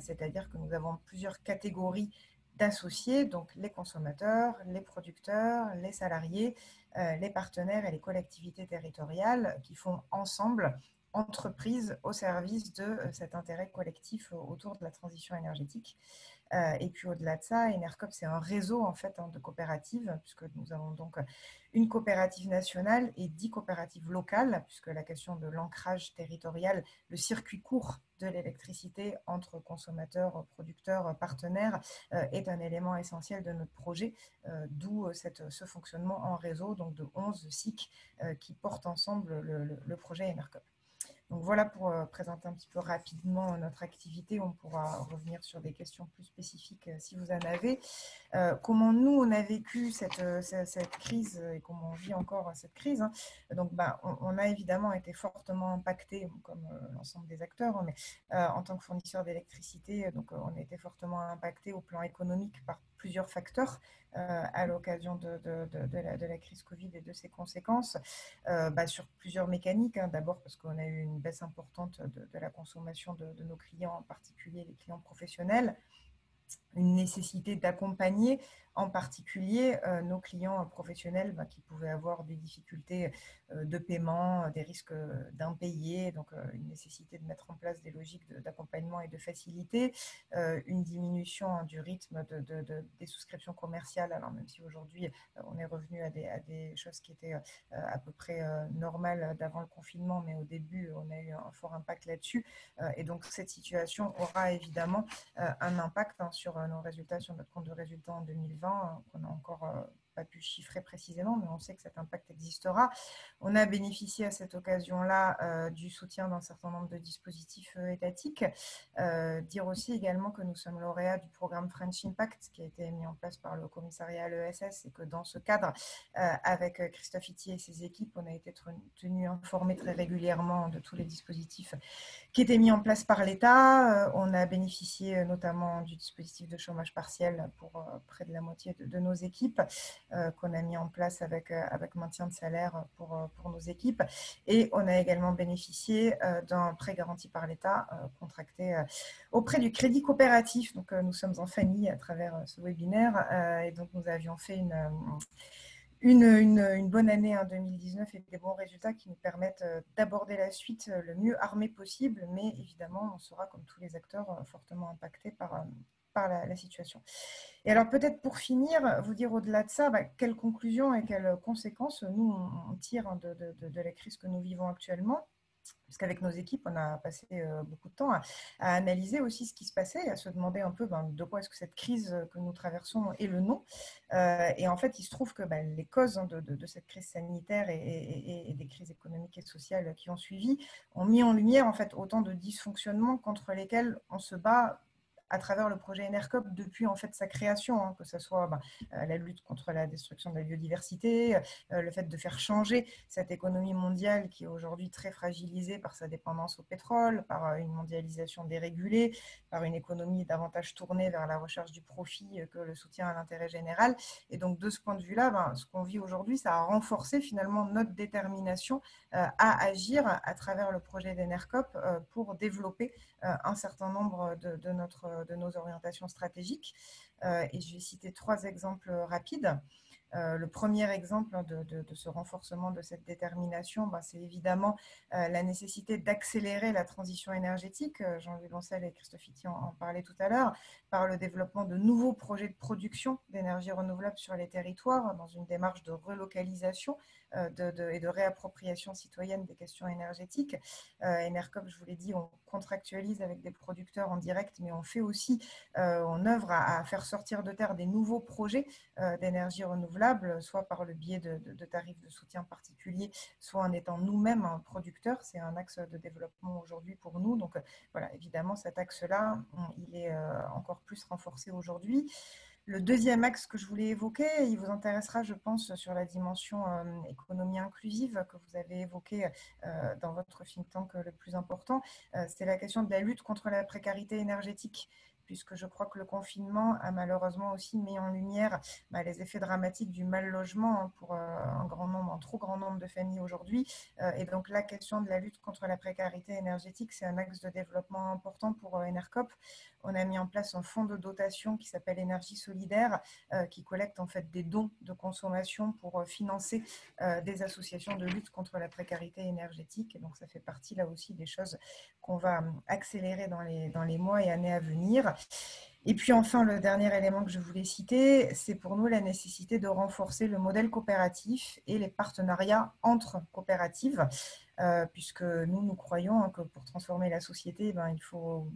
c'est-à-dire que nous avons plusieurs catégories d'associés, donc les consommateurs, les producteurs, les salariés, euh, les partenaires et les collectivités territoriales qui font ensemble entreprise au service de euh, cet intérêt collectif autour de la transition énergétique. Euh, et puis au-delà de ça, Enercop, c'est un réseau en fait hein, de coopératives, puisque nous avons donc une coopérative nationale et dix coopératives locales, puisque la question de l'ancrage territorial, le circuit court de l'électricité entre consommateurs, producteurs, partenaires euh, est un élément essentiel de notre projet, euh, d'où ce fonctionnement en réseau, donc de 11 SIC qui portent ensemble le, le projet Enercop. Donc voilà pour euh, présenter un petit peu rapidement notre activité. On pourra revenir sur des questions plus spécifiques euh, si vous en avez. Euh, comment nous, on a vécu cette, crise et comment on vit encore cette crise. Hein. Donc bah, on, a évidemment été fortement impacté, comme l'ensemble des acteurs, hein, mais en tant que fournisseur d'électricité, on a été fortement impacté au plan économique par plusieurs facteurs euh, à l'occasion de, la, crise Covid et de ses conséquences euh, bah, sur plusieurs mécaniques. Hein. D'abord parce qu'on a eu une baisse importante de, la consommation de, nos clients, en particulier les clients professionnels une nécessité d'accompagner en particulier euh, nos clients professionnels bah, qui pouvaient avoir des difficultés euh, de paiement, des risques d'impayés, donc euh, une nécessité de mettre en place des logiques d'accompagnement et de facilité, une diminution du rythme de, des souscriptions commerciales, alors même si aujourd'hui on est revenu à des, à des, choses qui étaient à peu près normales d'avant le confinement, mais au début on a eu un fort impact là-dessus, et donc cette situation aura évidemment un impact hein, sur nos résultats, sur notre compte de résultats en 2020, qu'on a encore euh, pas pu chiffrer précisément, mais on sait que cet impact existera. On a bénéficié à cette occasion-là euh, du soutien d'un certain nombre de dispositifs euh, étatiques. Euh, dire aussi également que nous sommes lauréats du programme French Impact qui a été mis en place par le commissariat à l'ESS et que dans ce cadre, avec Christophe Itier et ses équipes, on a été tenu informé très régulièrement de tous les dispositifs qui étaient mis en place par l'État. on a bénéficié notamment du dispositif de chômage partiel pour près de la moitié de nos équipes. Euh, qu'on a mis en place avec, euh, maintien de salaire pour, euh, pour nos équipes. Et on a également bénéficié d'un prêt garanti par l'État contracté auprès du Crédit Coopératif. Donc, nous sommes en famille à travers ce webinaire et donc nous avions fait une. Bonne année en 2019 et des bons résultats qui nous permettent d'aborder la suite le mieux armé possible, mais évidemment, on sera, comme tous les acteurs, fortement impactés par, par la, situation. Et alors peut-être pour finir, vous dire au-delà de ça, bah, quelles conclusions et quelles conséquences nous on, tire hein, de, de, la crise que nous vivons actuellement? Parce qu'avec nos équipes, on a passé euh, beaucoup de temps à, analyser aussi ce qui se passait, à se demander un peu ben, de quoi est-ce que cette crise que nous traversons est le nom. Euh, et en fait, il se trouve que ben, les causes hein, de, cette crise sanitaire et, et, des crises économiques et sociales qui ont suivi ont mis en lumière en fait autant de dysfonctionnements contre lesquels on se bat à travers le projet Enercop depuis en fait sa création, hein, que ce soit bah, euh, la lutte contre la destruction de la biodiversité, euh, le fait de faire changer cette économie mondiale qui est aujourd'hui très fragilisée par sa dépendance au pétrole, par euh, une mondialisation dérégulée, par une économie davantage tournée vers la recherche du profit que le soutien à l'intérêt général. Et donc de ce point de vue-là, ben, ce qu'on vit aujourd'hui, ça a renforcé finalement notre détermination à agir à travers le projet d'Enercop pour développer un certain nombre de, de notre de nos orientations stratégiques. Euh, et je vais citer trois exemples rapides. Euh, le premier exemple de, ce renforcement de cette détermination, ben, c'est évidemment euh, la nécessité d'accélérer la transition énergétique. Jean-Louis Lancel et Christophe Iti en, en, parlaient tout à l'heure, par le développement de nouveaux projets de production d'énergie renouvelable sur les territoires dans une démarche de relocalisation euh, et de réappropriation citoyenne des questions énergétiques. Euh, Enercop, je vous l'ai dit, on contractualise avec des producteurs en direct, mais on fait aussi, euh, on œuvre à, faire sortir de terre des nouveaux projets d'énergie renouvelable, soit par le biais de, tarifs de soutien particuliers, soit en étant nous-mêmes un producteur. C'est un axe de développement aujourd'hui pour nous. Donc voilà, évidemment, cet axe-là, il est encore plus renforcé aujourd'hui. Le deuxième axe que je voulais évoquer, il vous intéressera, je pense, sur la dimension économie inclusive que vous avez évoquée dans votre think tank le plus important. C'est la question de la lutte contre la précarité énergétique puisque je crois que le confinement a malheureusement aussi mis en lumière bah, les effets dramatiques du mal logement hein, pour euh, un grand nombre, un trop grand nombre de familles aujourd'hui. Euh, et donc la question de la lutte contre la précarité énergétique, c'est un axe de développement important pour euh, Enercop. On a mis en place un fonds de dotation qui s'appelle Énergie solidaire, qui collecte en fait des dons de consommation pour financer des associations de lutte contre la précarité énergétique. Donc ça fait partie là aussi des choses qu'on va accélérer dans les, dans les mois et années à venir. Et puis enfin, le dernier élément que je voulais citer, c'est pour nous la nécessité de renforcer le modèle coopératif et les partenariats entre coopératives, euh, puisque nous, nous croyons hein, que pour transformer la société, ben, il faut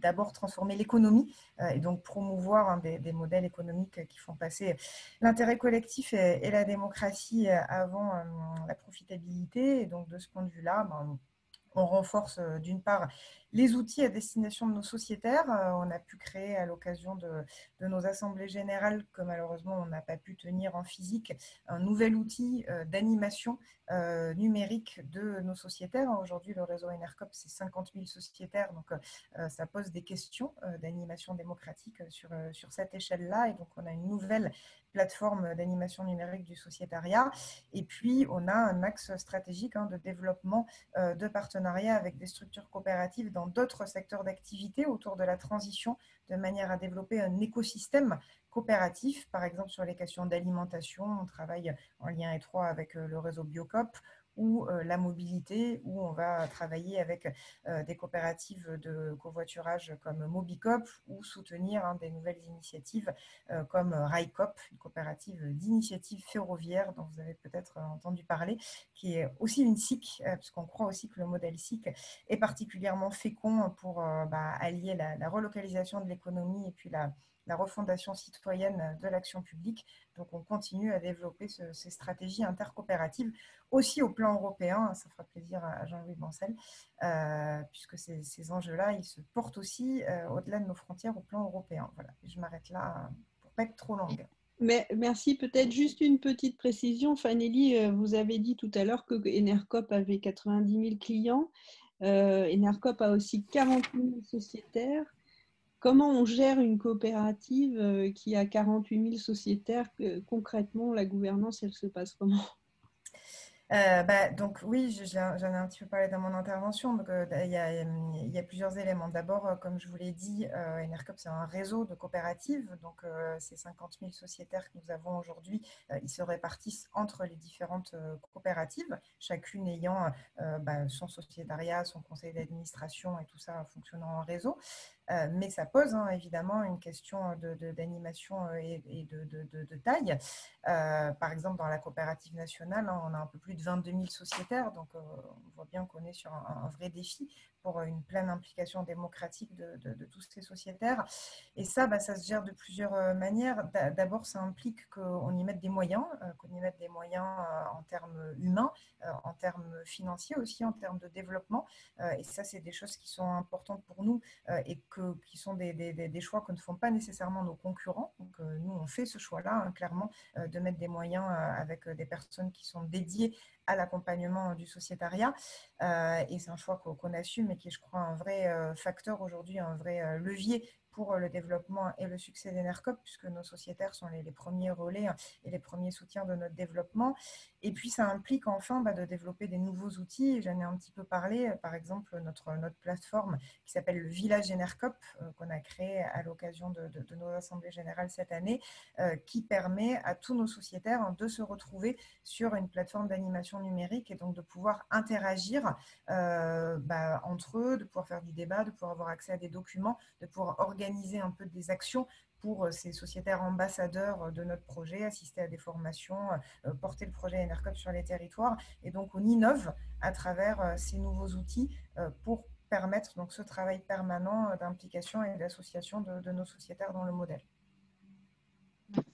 d'abord transformer l'économie euh, et donc promouvoir hein, des, modèles économiques qui font passer l'intérêt collectif et, la démocratie avant euh, la profitabilité. Et donc de ce point de vue-là, ben, on renforce d'une part les outils à destination de nos sociétaires. Euh, on a pu créer à l'occasion de, nos assemblées générales, que malheureusement on n'a pas pu tenir en physique, un nouvel outil euh, d'animation euh, numérique de nos sociétaires. Aujourd'hui, le réseau Enercop, c'est 50 000 sociétaires, donc ça pose des questions d'animation démocratique sur, sur cette échelle-là. Et donc, on a une nouvelle plateforme d'animation numérique du sociétariat. Et puis, on a un axe stratégique hein, de développement de partenariats avec des structures coopératives dans d'autres secteurs d'activité autour de la transition, de manière à développer un écosystème coopératif, par exemple sur les questions d'alimentation. On travaille en lien étroit avec euh, le réseau Biocop ou euh, la mobilité, où on va travailler avec euh, des coopératives de covoiturage comme Mobicop ou soutenir hein, des nouvelles initiatives euh, comme RaiCop, une coopérative d'initiative ferroviaire dont vous avez peut-être entendu parler, qui est aussi une SIC, puisqu'on croit aussi que le modèle SIC est particulièrement fécond pour bah, allier la relocalisation de l'économie et puis la la refondation citoyenne de l'action publique. Donc on continue à développer ces stratégies intercoopératives aussi au plan européen. Ça fera plaisir à Jean-Louis Bancel, euh, puisque ces, enjeux-là, ils se portent aussi euh, au-delà de nos frontières au plan européen. Voilà, je m'arrête là pour pas être trop longue. Mais, merci. Peut-être juste une petite précision. Fanelli, euh, vous avez dit tout à l'heure que Enercop avait 90 000 clients. Enercop a aussi 40 000 sociétaires. Comment on gère une coopérative euh, qui a 48 000 sociétaires Concrètement, la gouvernance, elle se passe comment? Euh, bah, donc oui, j'en ai un petit peu parlé dans mon intervention. Euh, il, y a, plusieurs éléments. D'abord, comme je vous l'ai dit, Enercop, c'est un réseau de coopératives. Donc, ces 50 000 sociétaires que nous avons aujourd'hui, ils se répartissent entre les différentes coopératives, chacune ayant bah, son sociétariat, son conseil d'administration et tout ça fonctionnant en réseau. Mais ça pose hein, évidemment une question d'animation et, de, taille. par exemple, dans la coopérative nationale, hein, on a un peu plus de 22 000 sociétaires, donc euh, on voit bien qu'on est sur un, vrai défi pour une pleine implication démocratique de, tous ces sociétaires. Et ça, bah, ça se gère de plusieurs euh, manières. D'abord, ça implique qu'on y mette des moyens, euh, qu'on y mette des moyens en termes humains, en termes financiers aussi, en termes de développement. Et ça, c'est des choses qui sont importantes pour nous et que, qui sont des, choix que ne font pas nécessairement nos concurrents. Donc, nous, on fait ce choix-là, hein, clairement, de mettre des moyens avec des personnes qui sont dédiées à l'accompagnement du sociétariat. Euh, et c'est un choix qu'on assume et qui est, je crois, un vrai euh, facteur aujourd'hui, un vrai euh, levier pour le développement et le succès d'Enercop, puisque nos sociétaires sont les, premiers relais et les premiers soutiens de notre développement. Et puis, ça implique enfin bah, de développer des nouveaux outils. J'en ai un petit peu parlé, par exemple, notre, plateforme qui s'appelle le Village Enercop, euh, qu'on a créé à l'occasion de, nos assemblées générales cette année, euh, qui permet à tous nos sociétaires hein, de se retrouver sur une plateforme d'animation numérique et donc de pouvoir interagir euh, bah, entre eux, de pouvoir faire du débat, de pouvoir avoir accès à des documents, de pouvoir organiser un peu des actions pour euh, ces sociétaires ambassadeurs euh, de notre projet, assister à des formations, euh, porter le projet Enercop sur les territoires. Et donc, on innove à travers ces nouveaux outils pour permettre donc, ce travail permanent d'implication et d'association de, nos sociétaires dans le modèle.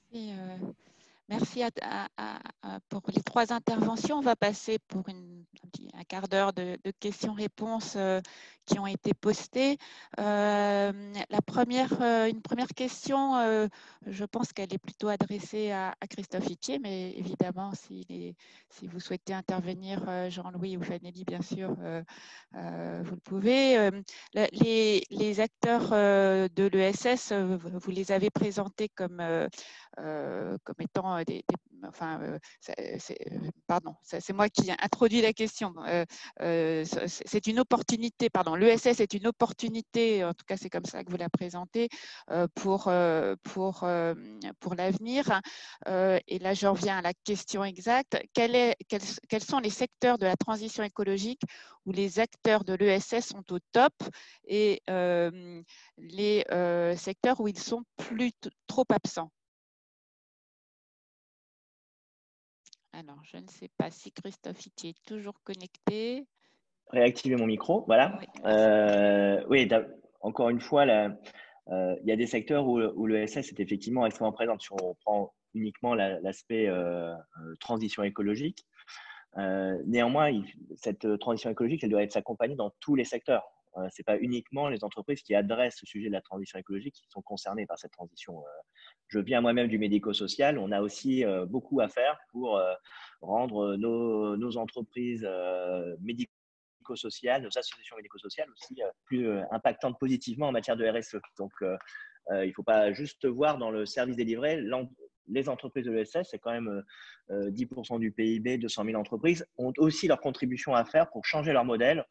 Merci. Merci pour les trois interventions. On va passer pour un, quart d'heure de, questions-réponses qui ont été postés. la première, une première question, je pense qu'elle est plutôt adressée à, Christophe Itier, mais évidemment, si, vous souhaitez intervenir, Jean-Louis ou Fanelli, bien sûr, vous le pouvez. Les, les acteurs de l'ESS, vous les avez présentés comme, comme étant des, enfin, pardon, c'est moi qui introduis la question. c'est une opportunité, pardon, l'ESS est une opportunité, en tout cas c'est comme ça que vous la présentez, pour, pour, pour l'avenir. et là, j'en viens à la question exacte. quels, quels, sont les secteurs de la transition écologique où les acteurs de l'ESS sont au top et les secteurs où ils sont plus trop absents? Alors, je ne sais pas si Christophe est toujours connecté. Réactiver mon micro, voilà. Oui, euh, encore une fois, euh, il y a des secteurs où, où l'ESS est effectivement extrêmement présent. Si on prend uniquement l'aspect euh, transition écologique, néanmoins, cette transition écologique, elle doit être accompagnée dans tous les secteurs. ce n'est pas uniquement les entreprises qui adressent ce sujet de la transition écologique qui sont concernées par cette transition je viens moi-même du médico-social. On a aussi euh, beaucoup à faire pour euh, rendre nos, entreprises euh, médico-sociales, nos associations médico-sociales aussi plus impactantes positivement en matière de RSE. Donc, il ne faut pas juste voir dans le service délivré les entreprises de l'ESS, c'est quand même 10% du PIB, 200 000 entreprises, ont aussi leur contribution à faire pour changer leur modèle,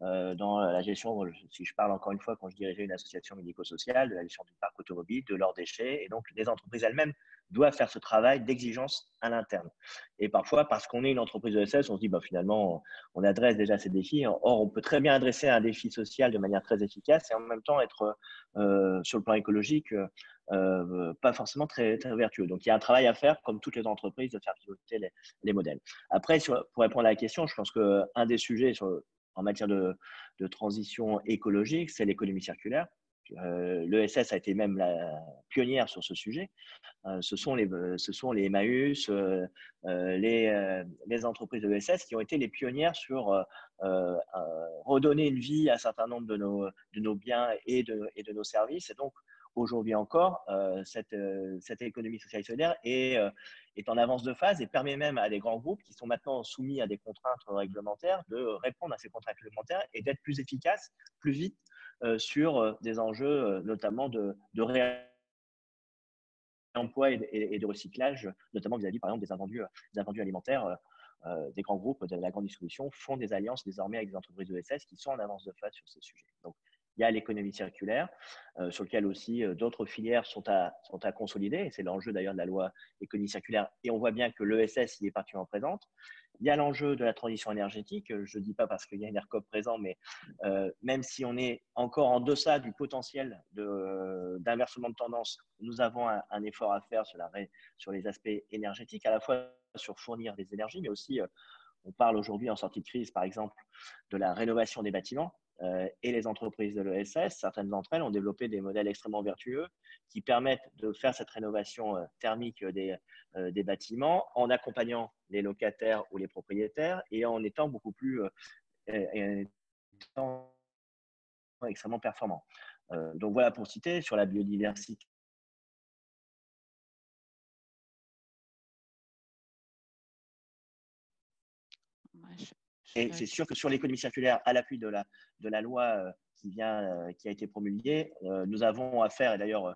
dans la gestion, si je parle encore une fois quand je dirigeais une association médico-sociale, de la gestion du parc automobile, de leurs déchets. Et donc, les entreprises elles-mêmes doivent faire ce travail d'exigence à l'interne. Et parfois, parce qu'on est une entreprise de SS, on se dit, bah, finalement, on adresse déjà ces défis. Or, on peut très bien adresser un défi social de manière très efficace et en même temps être, euh, sur le plan écologique, euh, pas forcément très, vertueux. Donc, il y a un travail à faire, comme toutes les entreprises, de faire piloter les, les modèles. Après, pour répondre à la question, je pense qu'un des sujets sur, en matière de, transition écologique, c'est l'économie circulaire. Euh, L'ESS a été même la pionnière sur ce sujet. Euh, ce, sont les, ce sont les Emmaüs, euh, les, entreprises de l'ESS qui ont été les pionnières sur redonner une vie à un certain nombre de nos, biens et de, nos services. Aujourd'hui encore, cette, cette, économie sociale et solidaire est, est en avance de phase et permet même à des grands groupes qui sont maintenant soumis à des contraintes réglementaires de répondre à ces contraintes réglementaires et d'être plus efficaces, plus vite euh, sur euh, des enjeux euh, notamment de, réemploi et, de recyclage, notamment vis-à-vis par exemple des invendus, alimentaires. des grands groupes de la grande distribution font des alliances désormais avec des entreprises de SS qui sont en avance de phase sur ces sujets. Il y a l'économie circulaire, euh, sur lequel aussi euh, d'autres filières sont à, sont à consolider. C'est l'enjeu d'ailleurs de la loi économie circulaire. Et on voit bien que l'ESS y est particulièrement présente. Il y a l'enjeu de la transition énergétique. Je ne dis pas parce qu'il y a une ERCOP présent, mais euh, même si on est encore en deçà du potentiel d'inversement de, tendance, nous avons un, un, effort à faire sur, la, sur les aspects énergétiques, à la fois sur fournir des énergies, mais aussi on parle aujourd'hui en sortie de crise, par exemple, de la rénovation des bâtiments. Euh, et les entreprises de l'ESS, certaines d'entre elles ont développé des modèles extrêmement vertueux qui permettent de faire cette rénovation euh, thermique euh, des bâtiments en accompagnant les locataires ou les propriétaires et en étant beaucoup plus extrêmement performants. donc voilà pour citer sur la biodiversité Et c'est sûr que sur l'économie circulaire, à l'appui de la, de la loi euh, qui, vient, euh, qui a été promulguée, euh, nous avons affaire, et d'ailleurs,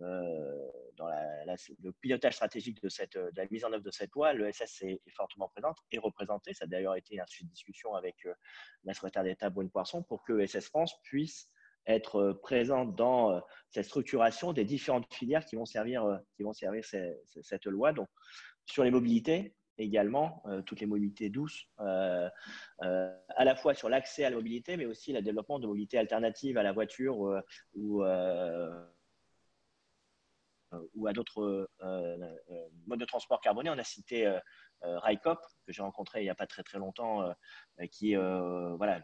dans le pilotage stratégique de, cette, de la mise en œuvre de cette loi, l'ESS est, est, fortement présente et représentée. Ça a d'ailleurs été un sujet de discussion avec la secrétaire d'État Brune Poisson pour que l'ESS France puisse être présente dans cette structuration des différentes filières qui vont servir, qui vont servir cette loi. Donc, sur les mobilités, également, euh, toutes les mobilités douces, euh, euh, à la fois sur l'accès à la mobilité, mais aussi le développement de mobilités alternatives à la voiture ou, à d'autres modes de transport carboné. On a cité Raikop, que j'ai rencontré il n'y a pas très très longtemps, qui voilà,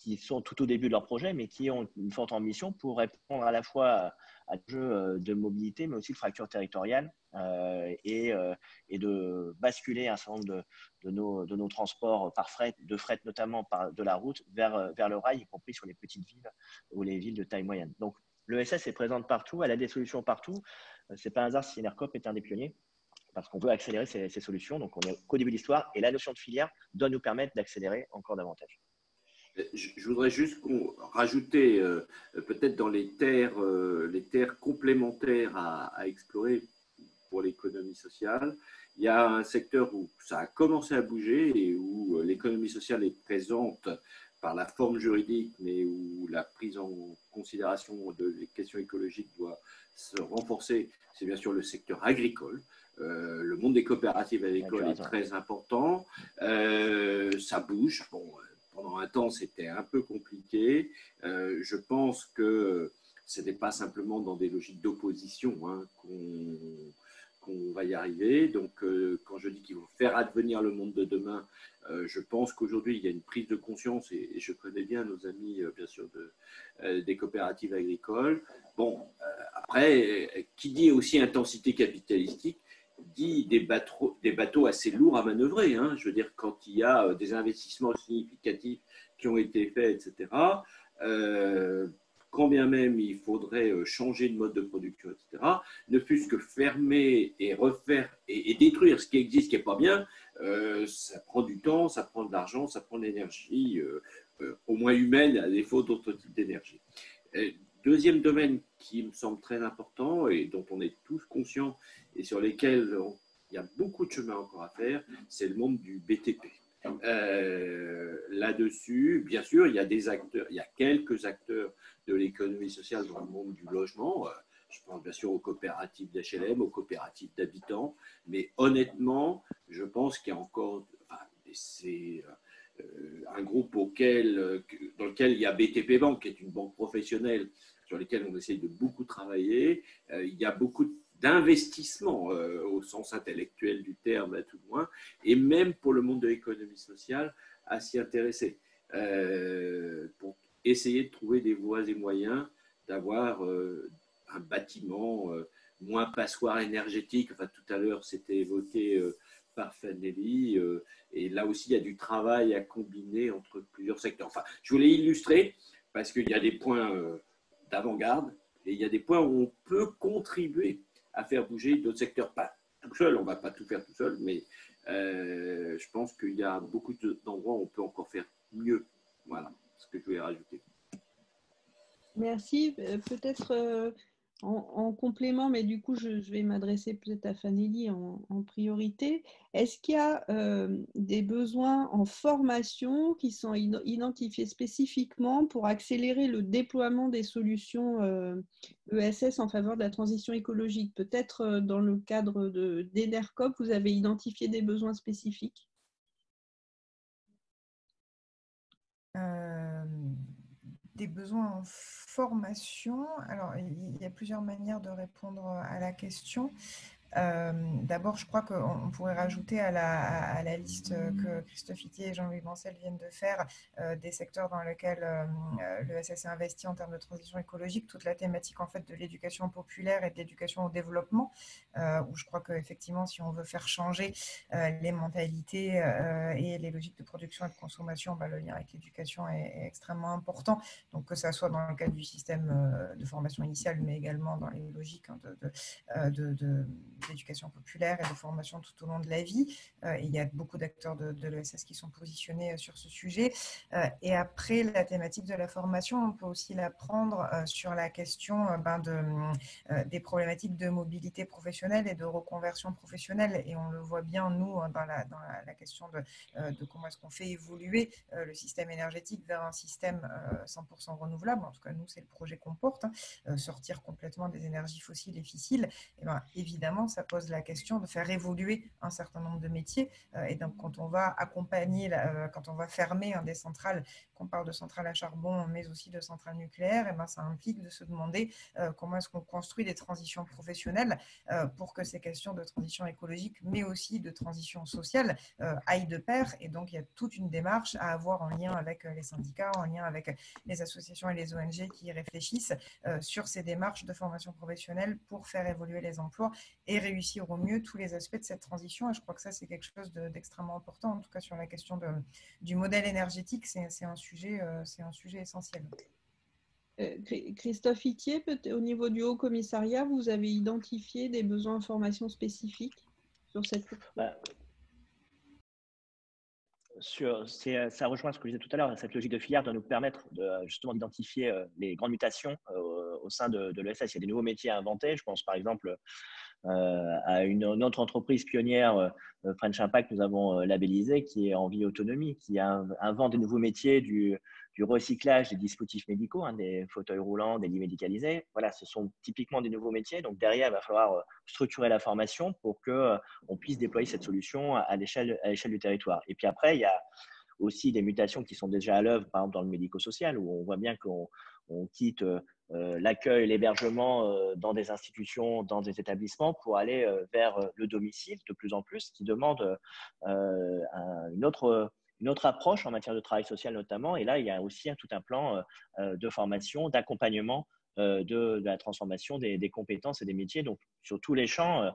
qui sont tout au début de leur projet, mais qui ont une forte ambition pour répondre à la fois à des jeux de mobilité, mais aussi de fracture territoriale et, et, de basculer un certain nombre de, nos, de, nos, transports par fret, de fret notamment par, de la route, vers, vers le rail, y compris sur les petites villes ou les villes de taille moyenne. Donc, l'ESS est présente partout, elle a des solutions partout. Ce n'est pas un hasard si Enercop est un des pionniers parce qu'on veut accélérer ces, solutions. Donc, on est qu'au début de l'histoire et la notion de filière doit nous permettre d'accélérer encore davantage. Je voudrais juste rajouter euh, peut-être dans les terres, euh, les terres complémentaires à, explorer pour l'économie sociale. Il y a un secteur où ça a commencé à bouger et où euh, l'économie sociale est présente par la forme juridique, mais où la prise en considération de les questions écologiques doit se renforcer, c'est bien sûr le secteur agricole. Euh, le monde des coopératives agricoles est très important. Euh, ça bouge. Bon, pendant un temps, c'était un peu compliqué. Euh, je pense que ce n'est pas simplement dans des logiques d'opposition hein, qu'on va y arriver. Donc, quand je dis qu'il faut faire advenir le monde de demain, je pense qu'aujourd'hui, il y a une prise de conscience, et, je connais bien nos amis, bien sûr, de, des coopératives agricoles. Bon, après, qui dit aussi intensité capitalistique, dit des bateaux, assez lourds à manœuvrer. Hein. Je veux dire, quand il y a euh, des investissements significatifs qui ont été faits, etc., euh, quand bien même il faudrait euh, changer de mode de production, etc., ne fût-ce que fermer et refaire et, détruire ce qui existe, qui n'est pas bien, ça prend du temps, ça prend de l'argent, ça prend de l'énergie, au moins humaine, à défaut d'autres types d'énergie. Deuxième domaine qui me semble très important et dont on est tous conscients et sur lesquels il y a beaucoup de chemin encore à faire, c'est le monde du BTP. Euh, là-dessus, bien sûr, il y a des acteurs, il y a quelques acteurs de l'économie sociale dans le monde du logement. Euh, je pense bien sûr aux coopératives d'HLM, aux coopératives d'habitants, mais honnêtement, je pense qu'il y a encore, c'est euh, un groupe auquel, dans lequel il y a BTP Bank, qui est une banque professionnelle sur lesquelles on essaye de beaucoup travailler. il y a beaucoup de d'investissement euh, au sens intellectuel du terme à tout le moins, et même pour le monde de l'économie sociale à s'y intéresser, euh, pour essayer de trouver des voies et moyens d'avoir euh, un bâtiment moins passoire énergétique. Enfin, tout à l'heure, c'était évoqué par Fanelli, et là aussi, il y a du travail à combiner entre plusieurs secteurs. Enfin, je voulais illustrer parce qu'il y a des points d'avant-garde et il y a des points où on peut contribuer à faire bouger d'autres secteurs. Pas tout seul, on ne va pas tout faire tout seul, mais euh, je pense qu'il y a beaucoup d'endroits où on peut encore faire mieux. Voilà ce que je voulais rajouter. Merci. Euh, peut-être en, complément, mais du coup, je, vais m'adresser peut-être à Fanelli en, priorité. Est-ce qu'il y a euh, des besoins en formation qui sont identifiés spécifiquement pour accélérer le déploiement des solutions ESS euh, e en faveur de la transition écologique? Peut-être euh, dans le cadre d'ENERCOP, vous avez identifié des besoins spécifiques? Des besoins en formation. Alors, il y a plusieurs manières de répondre à la question. Euh, d'abord, je crois qu'on pourrait rajouter à la, liste que Christophe Itier et Jean-Louis Bancel viennent de faire euh, des secteurs dans lesquels euh, le SSC investit en termes de transition écologique, toute la thématique en fait de l'éducation populaire et de l'éducation au développement, où je crois qu'effectivement, si on veut faire changer les mentalités et les logiques de production et de consommation, bah, le lien avec l'éducation est, extrêmement important. Donc, que ça soit dans le cadre du système de formation initiale, mais également dans les logiques hein, de d'éducation populaire et de formation tout au long de la vie. Euh, il y a beaucoup d'acteurs de, l'ESS qui sont positionnés euh, sur ce sujet. Euh, et après, la thématique de la formation, on peut aussi la prendre sur la question ben, de, des problématiques de mobilité professionnelle et de reconversion professionnelle. Et on le voit bien, nous, hein, dans la, question de, de comment est-ce qu'on fait évoluer le système énergétique vers un système 100% renouvelable. En tout cas, nous, c'est le projet qu'on porte, hein, sortir complètement des énergies fossiles et fissiles. Et ben, évidemment, ça pose la question de faire évoluer un certain nombre de métiers. et donc, quand on va accompagner, quand on va fermer des centrales, qu'on parle de centrales à charbon, mais aussi de centrales nucléaires, et eh ben, ça implique de se demander comment est-ce qu'on construit des transitions professionnelles pour que ces questions de transition écologique, mais aussi de transition sociale, aillent de pair. Et donc, il y a toute une démarche à avoir en lien avec les syndicats, en lien avec les associations et les ONG qui réfléchissent sur ces démarches de formation professionnelle pour faire évoluer les emplois et réussir au mieux tous les aspects de cette transition. Et je crois que ça, c'est quelque chose d'extrêmement important, en tout cas sur la question de, du modèle énergétique, c'est un, sujet, euh, c'est un sujet essentiel. Euh, Christophe Itier, au niveau du Haut Commissariat, vous avez identifié des besoins de formation spécifiques sur cette bah, sur, ça rejoint ce que je disais tout à l'heure, cette logique de filière doit nous permettre de, justement d'identifier euh, les grandes mutations au sein de, de l'ESS. Il y a des nouveaux métiers à inventer. Je pense par exemple euh, à une, autre entreprise pionnière, euh, French Impact, nous avons labellisé, qui est en vie autonomie, qui invente des nouveaux métiers du, du recyclage des dispositifs médicaux, hein, des fauteuils roulants, des lits médicalisés. Voilà, ce sont typiquement des nouveaux métiers. Donc derrière, il va falloir structurer la formation pour que on puisse déployer cette solution à l'échelle du territoire. Et puis après, il y a aussi des mutations qui sont déjà à l'œuvre, par exemple dans le médico-social, où on voit bien qu'on quitte euh, l'accueil, l'hébergement euh, dans des institutions, dans des établissements pour aller euh, vers le domicile de plus en plus, qui demande une autre une autre approche en matière de travail social notamment. Et là, il y a aussi tout un plan de formation, d'accompagnement euh, de, la transformation des, compétences et des métiers. Donc, sur tous les champs, euh,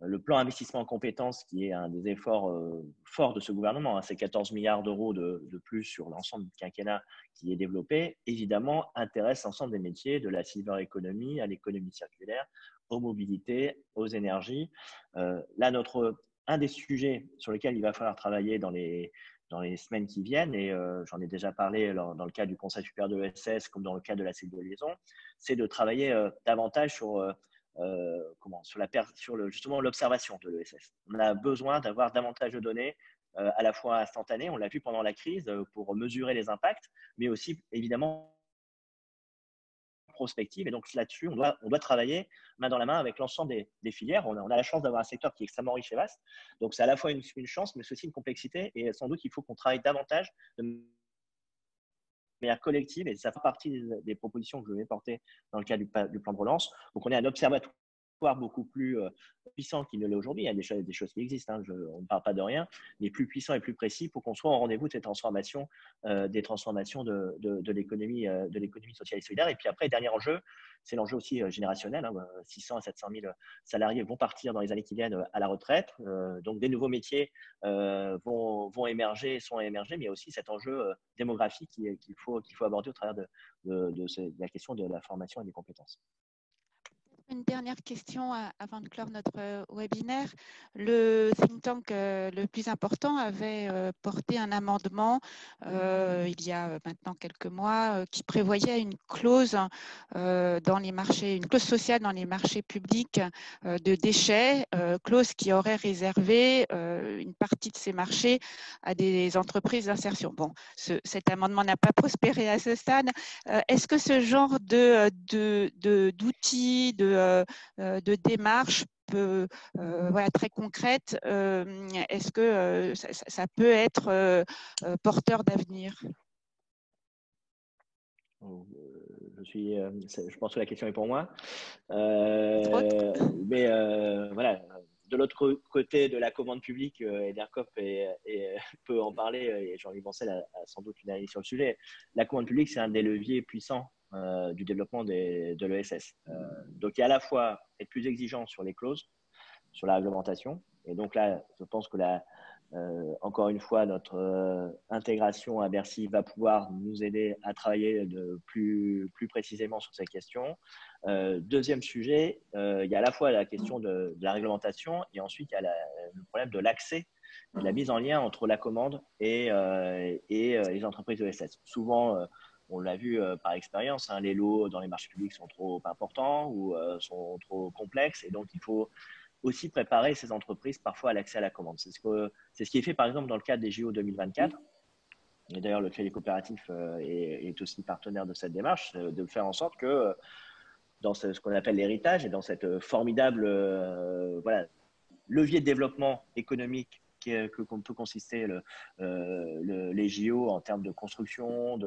le plan investissement en compétences, qui est un des efforts euh, forts de ce gouvernement, hein, c'est 14 milliards d'euros de, plus sur l'ensemble du quinquennat qui est développé, évidemment, intéresse l'ensemble des métiers, de la silver economy à l'économie circulaire, aux mobilités, aux énergies. là, notre, un des sujets sur lesquels il va falloir travailler dans les, dans les semaines qui viennent, et euh, j'en ai déjà parlé dans, le cas du Conseil supérieur de l'ESS comme dans le cas de la cellule de liaison, c'est de travailler euh, davantage sur, euh, comment, sur, la, sur le, justement l'observation de l'ESS. On a besoin d'avoir davantage de données à la fois instantanées, on l'a vu pendant la crise, pour mesurer les impacts, mais aussi évidemment Et donc là-dessus, on doit, on doit travailler main dans la main avec l'ensemble des, filières. On a, la chance d'avoir un secteur qui est extrêmement riche et vaste. Donc c'est à la fois une, chance, mais c'est aussi une complexité. Et sans doute, il faut qu'on travaille davantage de manière collective. Et ça fait partie des, propositions que je vais porter dans le cadre du, du plan de relance. Donc on est un observatoire beaucoup plus euh, puissant qu'il ne l'est aujourd'hui. Il y a des choses, des choses qui existent, hein, on ne parle pas de rien, mais plus puissant et plus précis pour qu'on soit au rendez-vous de ces transformations, euh, des transformations de, euh, de l'économie sociale et solidaire. Et puis après, dernier enjeu, c'est l'enjeu aussi générationnel. 600 hein, à 700 000 salariés vont partir dans les années qui viennent à la retraite. donc des nouveaux métiers vont, vont émerger, sont émergés, mais il y a aussi cet enjeu démographique qu'il faut, faut aborder au travers de, de la question de la formation et des compétences. Une dernière question euh, avant de clore notre euh, webinaire. Le think tank euh, le plus important avait porté un amendement il y a maintenant quelques mois qui prévoyait une clause dans les marchés, une clause sociale dans les marchés publics de déchets, clause qui aurait réservé une partie de ces marchés à des entreprises d'insertion. Bon, cet amendement n'a pas prospéré à ce stade. Est-ce que ce genre de d'outils, de, de démarche peu, euh, voilà, très concrète, est-ce que ça, peut être porteur d'avenir? Je, suis, je pense que la question est pour moi. mais voilà, de l'autre côté de la commande publique, Edercop et, peut en parler, et Jean-Louis Bancel a, sans doute une analyse sur le sujet. La commande publique, c'est un des leviers puissants euh, du développement de l'ESS. Euh, donc, il y a à la fois être plus exigeant sur les clauses, sur la réglementation. Et donc là, je pense que là, euh, encore une fois, notre intégration à Bercy va pouvoir nous aider à travailler de plus, plus précisément sur ces questions. deuxième sujet, il y a à la fois la question de, la réglementation et ensuite il y a le problème de l'accès de la mise en lien entre la commande et, et les entreprises ESS. Souvent, on l'a vu euh, par expérience, hein, les lots dans les marchés publics sont trop importants ou euh, sont trop complexes et donc il faut aussi préparer ces entreprises parfois à l'accès à la commande. C'est ce, que, c'est ce qui est fait par exemple dans le cadre des JO 2024. Et d'ailleurs, le Crédit Coopératif euh, est, aussi partenaire de cette démarche, de faire en sorte que dans ce, qu'on appelle l'héritage et dans cette formidable voilà, levier de développement économique que peut consister le, les JO en termes de construction,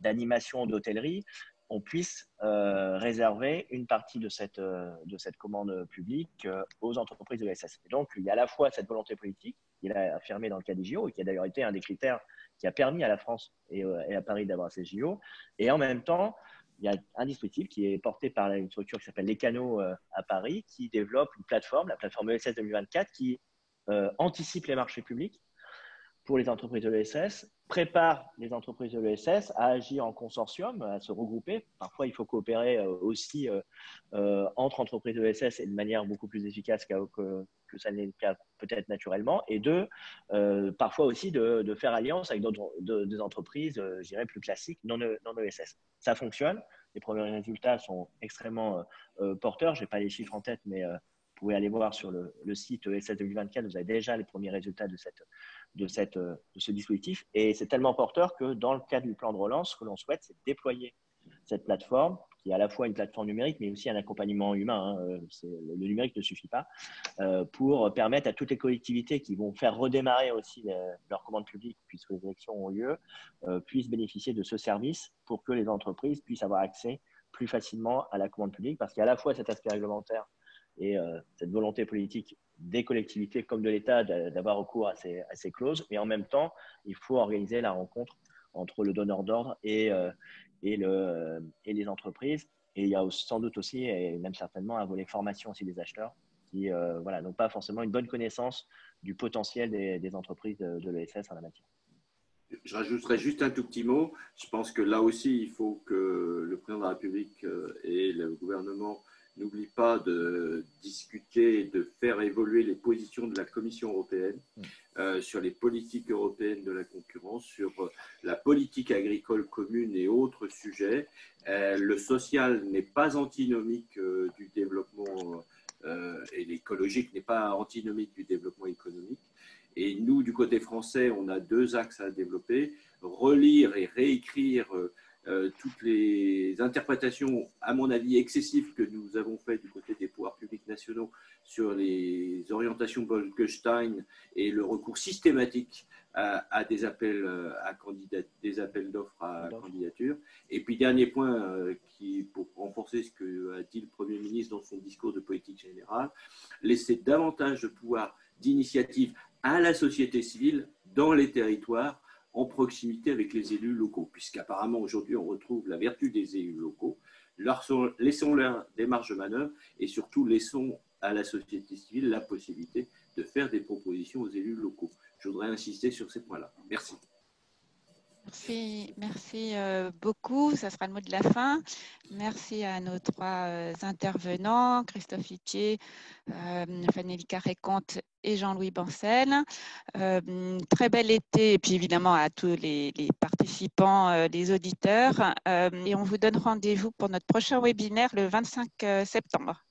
d'animation, d'hôtellerie, on puisse réserver une partie de cette, de cette commande publique aux entreprises de l'ESS. donc, il y a à la fois cette volonté politique, qu'il a affirmée dans le cas des JO, et qui a d'ailleurs été un des critères qui a permis à la France et, et à Paris d'avoir ces JO, et en même temps, il y a un dispositif qui est porté par une structure qui s'appelle Les Canaux euh, à Paris, qui développe une plateforme, la plateforme ESS 2024, qui euh, anticipe les marchés publics pour les entreprises de l'ESS, prépare les entreprises de l'ESS à agir en consortium, à se regrouper. Parfois, il faut coopérer euh, aussi entre entreprises de l'ESS et de manière beaucoup plus efficace que, que ça n'est le cas peut-être naturellement. Et deux, parfois aussi de, faire alliance avec d'autres des entreprises, je dirais, plus classiques, non, non ESS. Ça fonctionne. Les premiers résultats sont extrêmement euh, euh, porteurs. Je n'ai pas les chiffres en tête, mais euh, vous pouvez aller voir sur le, site ESS 2024. Vous avez déjà les premiers résultats de, cette, de, cette, de ce dispositif. Et c'est tellement porteur que dans le cadre du plan de relance, ce que l'on souhaite, c'est déployer cette plateforme qui est à la fois une plateforme numérique, mais aussi un accompagnement humain. Hein. Le numérique ne suffit pas pour permettre à toutes les collectivités qui vont faire redémarrer aussi leur commande publique, puisque les élections ont lieu, puissent bénéficier de ce service pour que les entreprises puissent avoir accès plus facilement à la commande publique, parce qu'il y a à la fois cet aspect réglementaire et cette volonté politique des collectivités comme de l'État d'avoir recours à ces, clauses, mais en même temps, il faut organiser la rencontre entre le donneur d'ordre et, et les entreprises. Et il y a sans doute aussi, et même certainement, un volet formation aussi des acheteurs qui euh, voilà, n'ont pas forcément une bonne connaissance du potentiel des, entreprises de, l'ESS en la matière. Je rajouterai juste un tout petit mot. Je pense que là aussi, il faut que le président de la République euh, et le gouvernement n'oublie pas de discuter et de faire évoluer les positions de la Commission européenne mm. euh, sur les politiques européennes de la concurrence, sur euh, la politique agricole commune et autres sujets. Euh, le social n'est pas antinomique du développement et l'écologique n'est pas antinomique du développement économique. Et nous, du côté français, on a deux axes à développer. Relire et réécrire euh, toutes les interprétations, à mon avis, excessives que nous avons faites du côté des pouvoirs publics nationaux sur les orientations Bolkestein et le recours systématique à, des appels euh, à des appels d'offres à candidature. Et puis dernier point euh, qui pour renforcer ce que a dit le Premier ministre dans son discours de politique générale, laisser davantage de pouvoir d'initiative à la société civile dans les territoires en proximité avec les élus locaux, puisqu'apparemment aujourd'hui on retrouve la vertu des élus locaux. Laissons-leur des marges de manœuvre et surtout laissons à la société civile la possibilité de faire des propositions aux élus locaux. Je voudrais insister sur ces points-là. Merci. Merci, merci euh, beaucoup. Ça sera le mot de la fin. Merci à nos trois euh, intervenants, Christophe Itier, euh, Fanny Carré-Comte et Jean-Louis Bancel. très bel été, et puis évidemment à tous les, participants, les auditeurs. et on vous donne rendez-vous pour notre prochain webinaire le 25 septembre.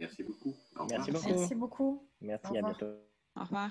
Merci beaucoup. Merci beaucoup. Merci beaucoup. Merci, à bientôt. Au revoir.